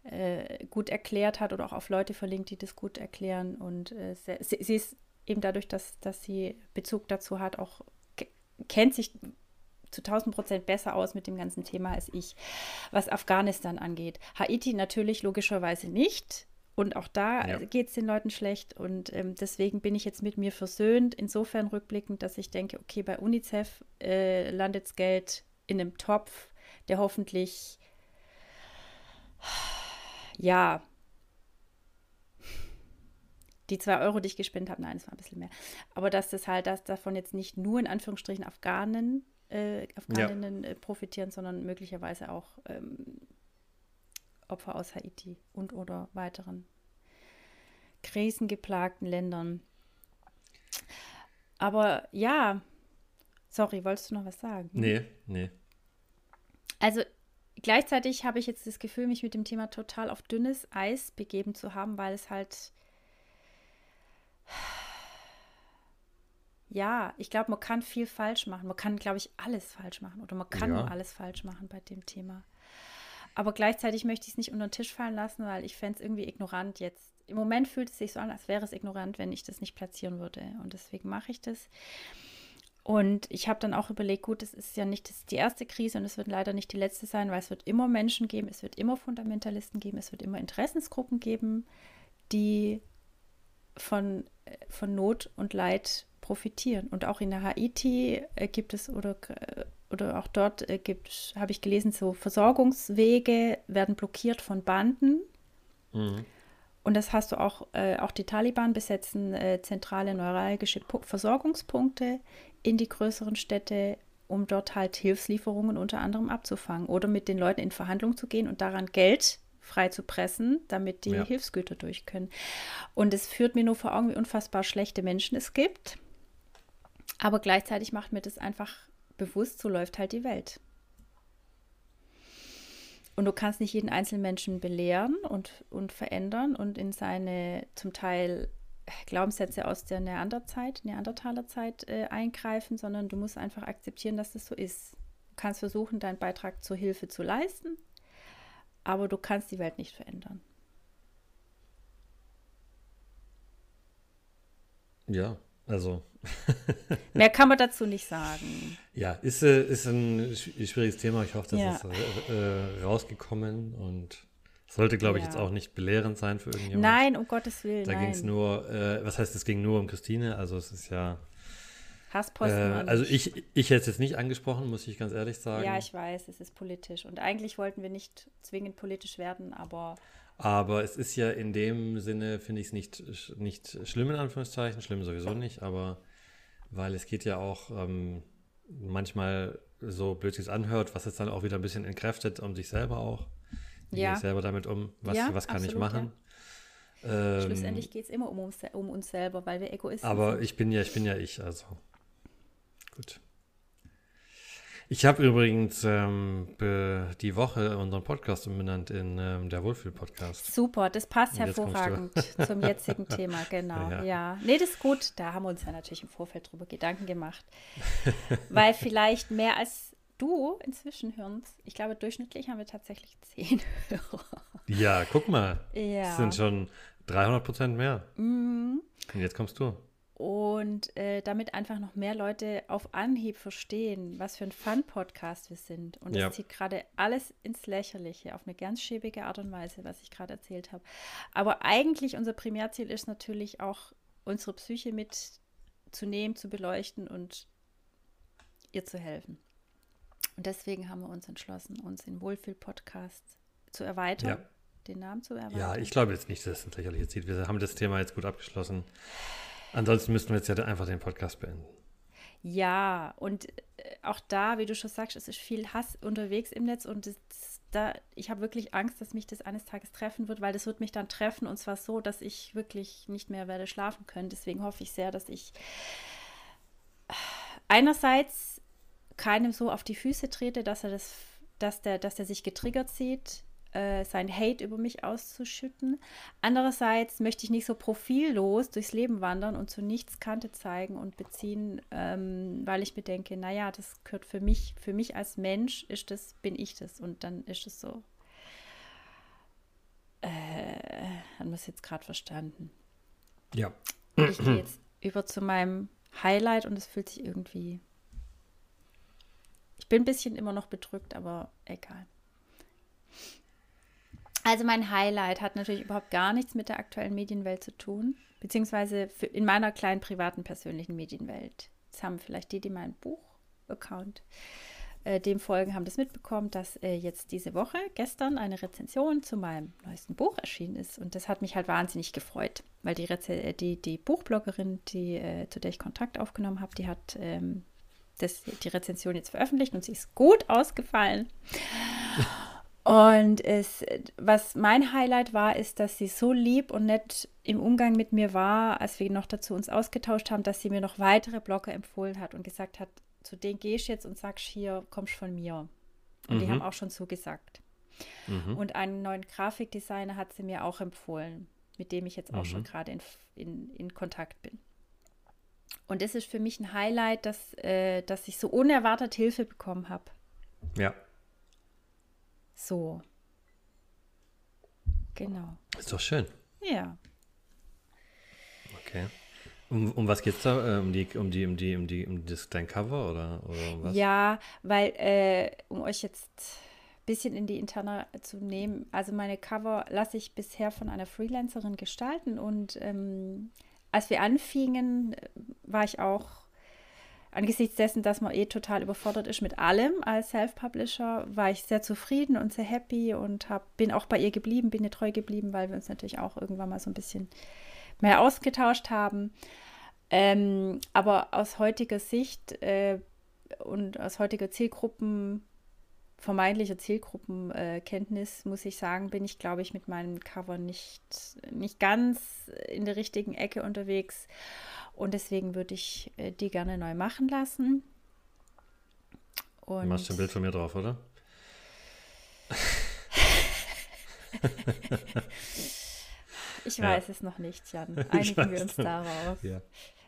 äh, gut erklärt hat oder auch auf Leute verlinkt, die das gut erklären. Und äh, sie, sie, ist eben dadurch, dass, dass sie Bezug dazu hat, auch kennt sich zu 1000 Prozent besser aus mit dem ganzen Thema als ich, was Afghanistan angeht. Haiti natürlich logischerweise nicht. Und auch da ja. geht es den Leuten schlecht. Und ähm, deswegen bin ich jetzt mit mir versöhnt, insofern rückblickend, dass ich denke, okay, bei UNICEF äh, landet das Geld in einem Topf, der hoffentlich, ja, die zwei Euro, die ich gespendet habe, nein, es war ein bisschen mehr. Aber dass das halt, dass davon jetzt nicht nur in Anführungsstrichen Afghanen äh, Afghaninnen ja. Äh, profitieren, sondern möglicherweise auch ähm, Opfer aus Haiti und oder weiteren krisengeplagten Ländern. Aber ja, sorry, wolltest du noch was sagen? Nee, nee. Also gleichzeitig habe ich jetzt das Gefühl, mich mit dem Thema total auf dünnes Eis begeben zu haben, weil es halt ja, ich glaube, man kann viel falsch machen. Man kann, glaube ich, alles falsch machen oder man kann ja. nur alles falsch machen bei dem Thema. Aber gleichzeitig möchte ich es nicht unter den Tisch fallen lassen, weil ich fände es irgendwie ignorant jetzt. Im Moment fühlt es sich so an, als wäre es ignorant, wenn ich das nicht platzieren würde. Und deswegen mache ich das. Und ich habe dann auch überlegt, gut, es ist ja nicht das, die erste Krise und es wird leider nicht die letzte sein, weil es wird immer Menschen geben, es wird immer Fundamentalisten geben, es wird immer Interessensgruppen geben, die von, äh, von Not und Leid profitieren. Und auch in der Haiti äh, gibt es oder, äh, oder auch dort gibt, habe ich gelesen, so Versorgungswege werden blockiert von Banden. Mhm. Und das hast du auch, äh, auch die Taliban besetzen äh, zentrale neuralgische P Versorgungspunkte in die größeren Städte, um dort halt Hilfslieferungen unter anderem abzufangen oder mit den Leuten in Verhandlung zu gehen und daran Geld frei zu pressen, damit die ja. Hilfsgüter durch können. Und es führt mir nur vor Augen, wie unfassbar schlechte Menschen es gibt. Aber gleichzeitig macht mir das einfach bewusst, so läuft halt die Welt. Und du kannst nicht jeden einzelnen Menschen belehren und, und verändern und in seine zum Teil Glaubenssätze aus der Neanderzeit, Neandertalerzeit äh, eingreifen, sondern du musst einfach akzeptieren, dass das so ist. Du kannst versuchen, deinen Beitrag zur Hilfe zu leisten, aber du kannst die Welt nicht verändern. Ja, also. Mehr kann man dazu nicht sagen. Ja, ist, äh, ist ein schwieriges Thema. Ich hoffe, das ja. ist äh, rausgekommen und sollte, glaube ich, ja. jetzt auch nicht belehrend sein für irgendjemanden. Nein, um Gottes Willen. Da ging es nur, äh, was heißt, es ging nur um Christine? Also, es ist ja. Hassposten. Äh, also, ich, ich hätte es jetzt nicht angesprochen, muss ich ganz ehrlich sagen. Ja, ich weiß, es ist politisch. Und eigentlich wollten wir nicht zwingend politisch werden, aber. Aber es ist ja in dem Sinne, finde ich es nicht, nicht schlimm in Anführungszeichen, schlimm sowieso nicht, aber weil es geht ja auch ähm, manchmal so blöd es anhört, was es dann auch wieder ein bisschen entkräftet um sich selber auch. Wie ja. gehe ich selber damit um? Was, ja, was kann absolut, ich machen? Ja. Ähm, Schlussendlich geht es immer um uns, um uns selber, weil wir Egoisten aber sind. Aber ich bin ja, ich bin ja ich, also gut. Ich habe übrigens ähm, die Woche unseren Podcast umbenannt in ähm, der Wohlfühl-Podcast. Super, das passt hervorragend zum jetzigen Thema, genau. Ja, ja. nee, das ist gut. Da haben wir uns ja natürlich im Vorfeld drüber Gedanken gemacht. Weil vielleicht mehr als du inzwischen hören. Ich glaube, durchschnittlich haben wir tatsächlich zehn Hörer. Ja, guck mal. Ja. Das sind schon 300 Prozent mehr. Mhm. Und jetzt kommst du und äh, damit einfach noch mehr Leute auf Anhieb verstehen, was für ein Fun-Podcast wir sind. Und das ja. zieht gerade alles ins Lächerliche auf eine ganz schäbige Art und Weise, was ich gerade erzählt habe. Aber eigentlich unser Primärziel ist natürlich auch, unsere Psyche mitzunehmen, zu beleuchten und ihr zu helfen. Und deswegen haben wir uns entschlossen, uns den Wohlfühl-Podcast zu erweitern. Ja. Den Namen zu erweitern. Ja, ich glaube jetzt nicht, dass es ins Lächerliche zieht. Wir haben das Thema jetzt gut abgeschlossen. Ansonsten müssten wir jetzt ja einfach den Podcast beenden. Ja, und äh, auch da, wie du schon sagst, es ist viel Hass unterwegs im Netz und das, da, ich habe wirklich Angst, dass mich das eines Tages treffen wird, weil das wird mich dann treffen und zwar so, dass ich wirklich nicht mehr werde schlafen können. Deswegen hoffe ich sehr, dass ich einerseits keinem so auf die Füße trete, dass er das, dass der, dass der sich getriggert sieht, äh, sein Hate über mich auszuschütten. Andererseits möchte ich nicht so profillos durchs Leben wandern und zu nichts Kante zeigen und beziehen, ähm, weil ich mir denke, naja, das gehört für mich, für mich als Mensch ist das, bin ich das und dann ist es so. Äh, haben wir es jetzt gerade verstanden? Ja. Ich gehe jetzt über zu meinem Highlight und es fühlt sich irgendwie. Ich bin ein bisschen immer noch bedrückt, aber egal. Also mein Highlight hat natürlich überhaupt gar nichts mit der aktuellen Medienwelt zu tun, beziehungsweise in meiner kleinen privaten persönlichen Medienwelt. Jetzt haben vielleicht die, die mein Buch-Account äh, dem folgen, haben das mitbekommen, dass äh, jetzt diese Woche, gestern, eine Rezension zu meinem neuesten Buch erschienen ist. Und das hat mich halt wahnsinnig gefreut, weil die, Reze äh, die, die Buchbloggerin, die, äh, zu der ich Kontakt aufgenommen habe, die hat ähm, das, die Rezension jetzt veröffentlicht und sie ist gut ausgefallen. Und es, was mein Highlight war, ist, dass sie so lieb und nett im Umgang mit mir war, als wir noch dazu uns ausgetauscht haben, dass sie mir noch weitere Blogger empfohlen hat und gesagt hat, zu denen gehst jetzt und sagst hier, kommst von mir. Und mhm. die haben auch schon zugesagt. Mhm. Und einen neuen Grafikdesigner hat sie mir auch empfohlen, mit dem ich jetzt auch mhm. schon gerade in, in, in Kontakt bin. Und das ist für mich ein Highlight, dass, äh, dass ich so unerwartet Hilfe bekommen habe. Ja. So. Genau. Ist doch schön. Ja. Okay. Um, um was geht's da? Äh, um die, um die, um die, um die, um das, dein Cover oder, oder um was? Ja, weil, äh, um euch jetzt ein bisschen in die Interne zu nehmen, also meine Cover lasse ich bisher von einer Freelancerin gestalten und ähm, als wir anfingen, war ich auch angesichts dessen, dass man eh total überfordert ist mit allem als Self-Publisher, war ich sehr zufrieden und sehr happy und hab, bin auch bei ihr geblieben, bin ihr treu geblieben, weil wir uns natürlich auch irgendwann mal so ein bisschen mehr ausgetauscht haben. Ähm, aber aus heutiger Sicht äh, und aus heutiger Zielgruppen, vermeintlicher Zielgruppenkenntnis, muss ich sagen, bin ich, glaube ich, mit meinem Cover nicht, nicht ganz in der richtigen Ecke unterwegs. Und deswegen würde ich äh, die gerne neu machen lassen. Und du machst ein Bild von mir drauf, oder? ich weiß ja. es noch nicht, Jan. Einigen wir uns darauf. Ja.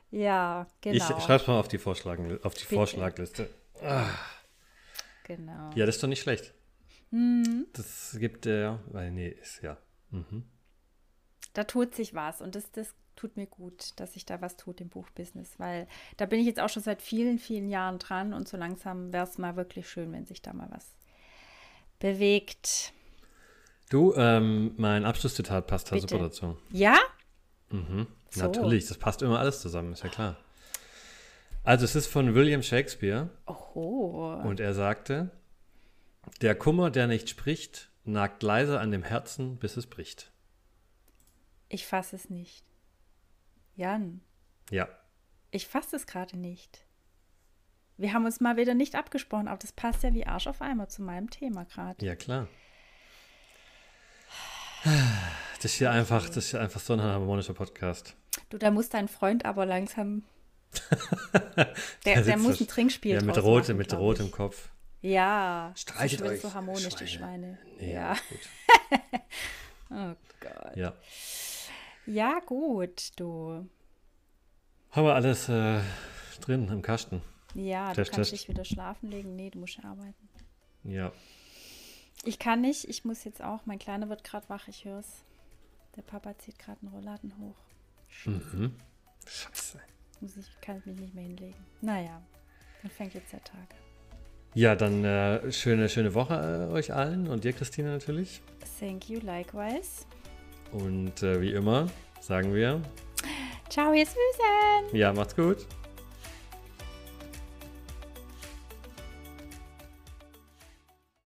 ja, genau. Ich schreibe es mal auf die, Vorschlag, auf die Vorschlagliste. Ah. Genau. Ja, das ist doch nicht schlecht. Mhm. Das gibt, äh, weil, nee, ist ja. Mhm. Da tut sich was und das, das tut mir gut, dass sich da was tut im Buchbusiness, weil da bin ich jetzt auch schon seit vielen, vielen Jahren dran und so langsam wäre es mal wirklich schön, wenn sich da mal was bewegt. Du, ähm, mein Abschlusszitat passt da super dazu. Ja? Mhm. So. Natürlich, das passt immer alles zusammen, ist ja klar. Also es ist von William Shakespeare. Oho. Und er sagte, der Kummer, der nicht spricht, nagt leise an dem Herzen, bis es bricht. Ich fasse es nicht. Jan. Ja. Ich fasse es gerade nicht. Wir haben uns mal wieder nicht abgesprochen, aber das passt ja wie Arsch auf Eimer zu meinem Thema gerade. Ja, klar. Das ist hier einfach, das ist hier einfach so ein harmonischer Podcast. Du, da muss dein Freund aber langsam. der, der muss ein Trinkspiel Ja, mit Rot, machen, mit Rot im Kopf. Ja. Streichelt euch. so harmonisch, Schweine. die Schweine. Nee, ja. oh Gott. Ja. Ja, gut, du. Haben wir alles äh, drin im Kasten? Ja, Test, du kannst Test. dich wieder schlafen legen. Nee, du musst arbeiten. Ja. Ich kann nicht, ich muss jetzt auch. Mein Kleiner wird gerade wach, ich höre es. Der Papa zieht gerade einen Rollladen hoch. Scheiße. Mhm. Scheiße. Muss ich, kann ich mich nicht mehr hinlegen. Naja, dann fängt jetzt der Tag. Ja, dann äh, schöne, schöne Woche äh, euch allen und dir, Christina, natürlich. Thank you, likewise. Und äh, wie immer sagen wir. Ciao, ihr Süßen. Ja, macht's gut.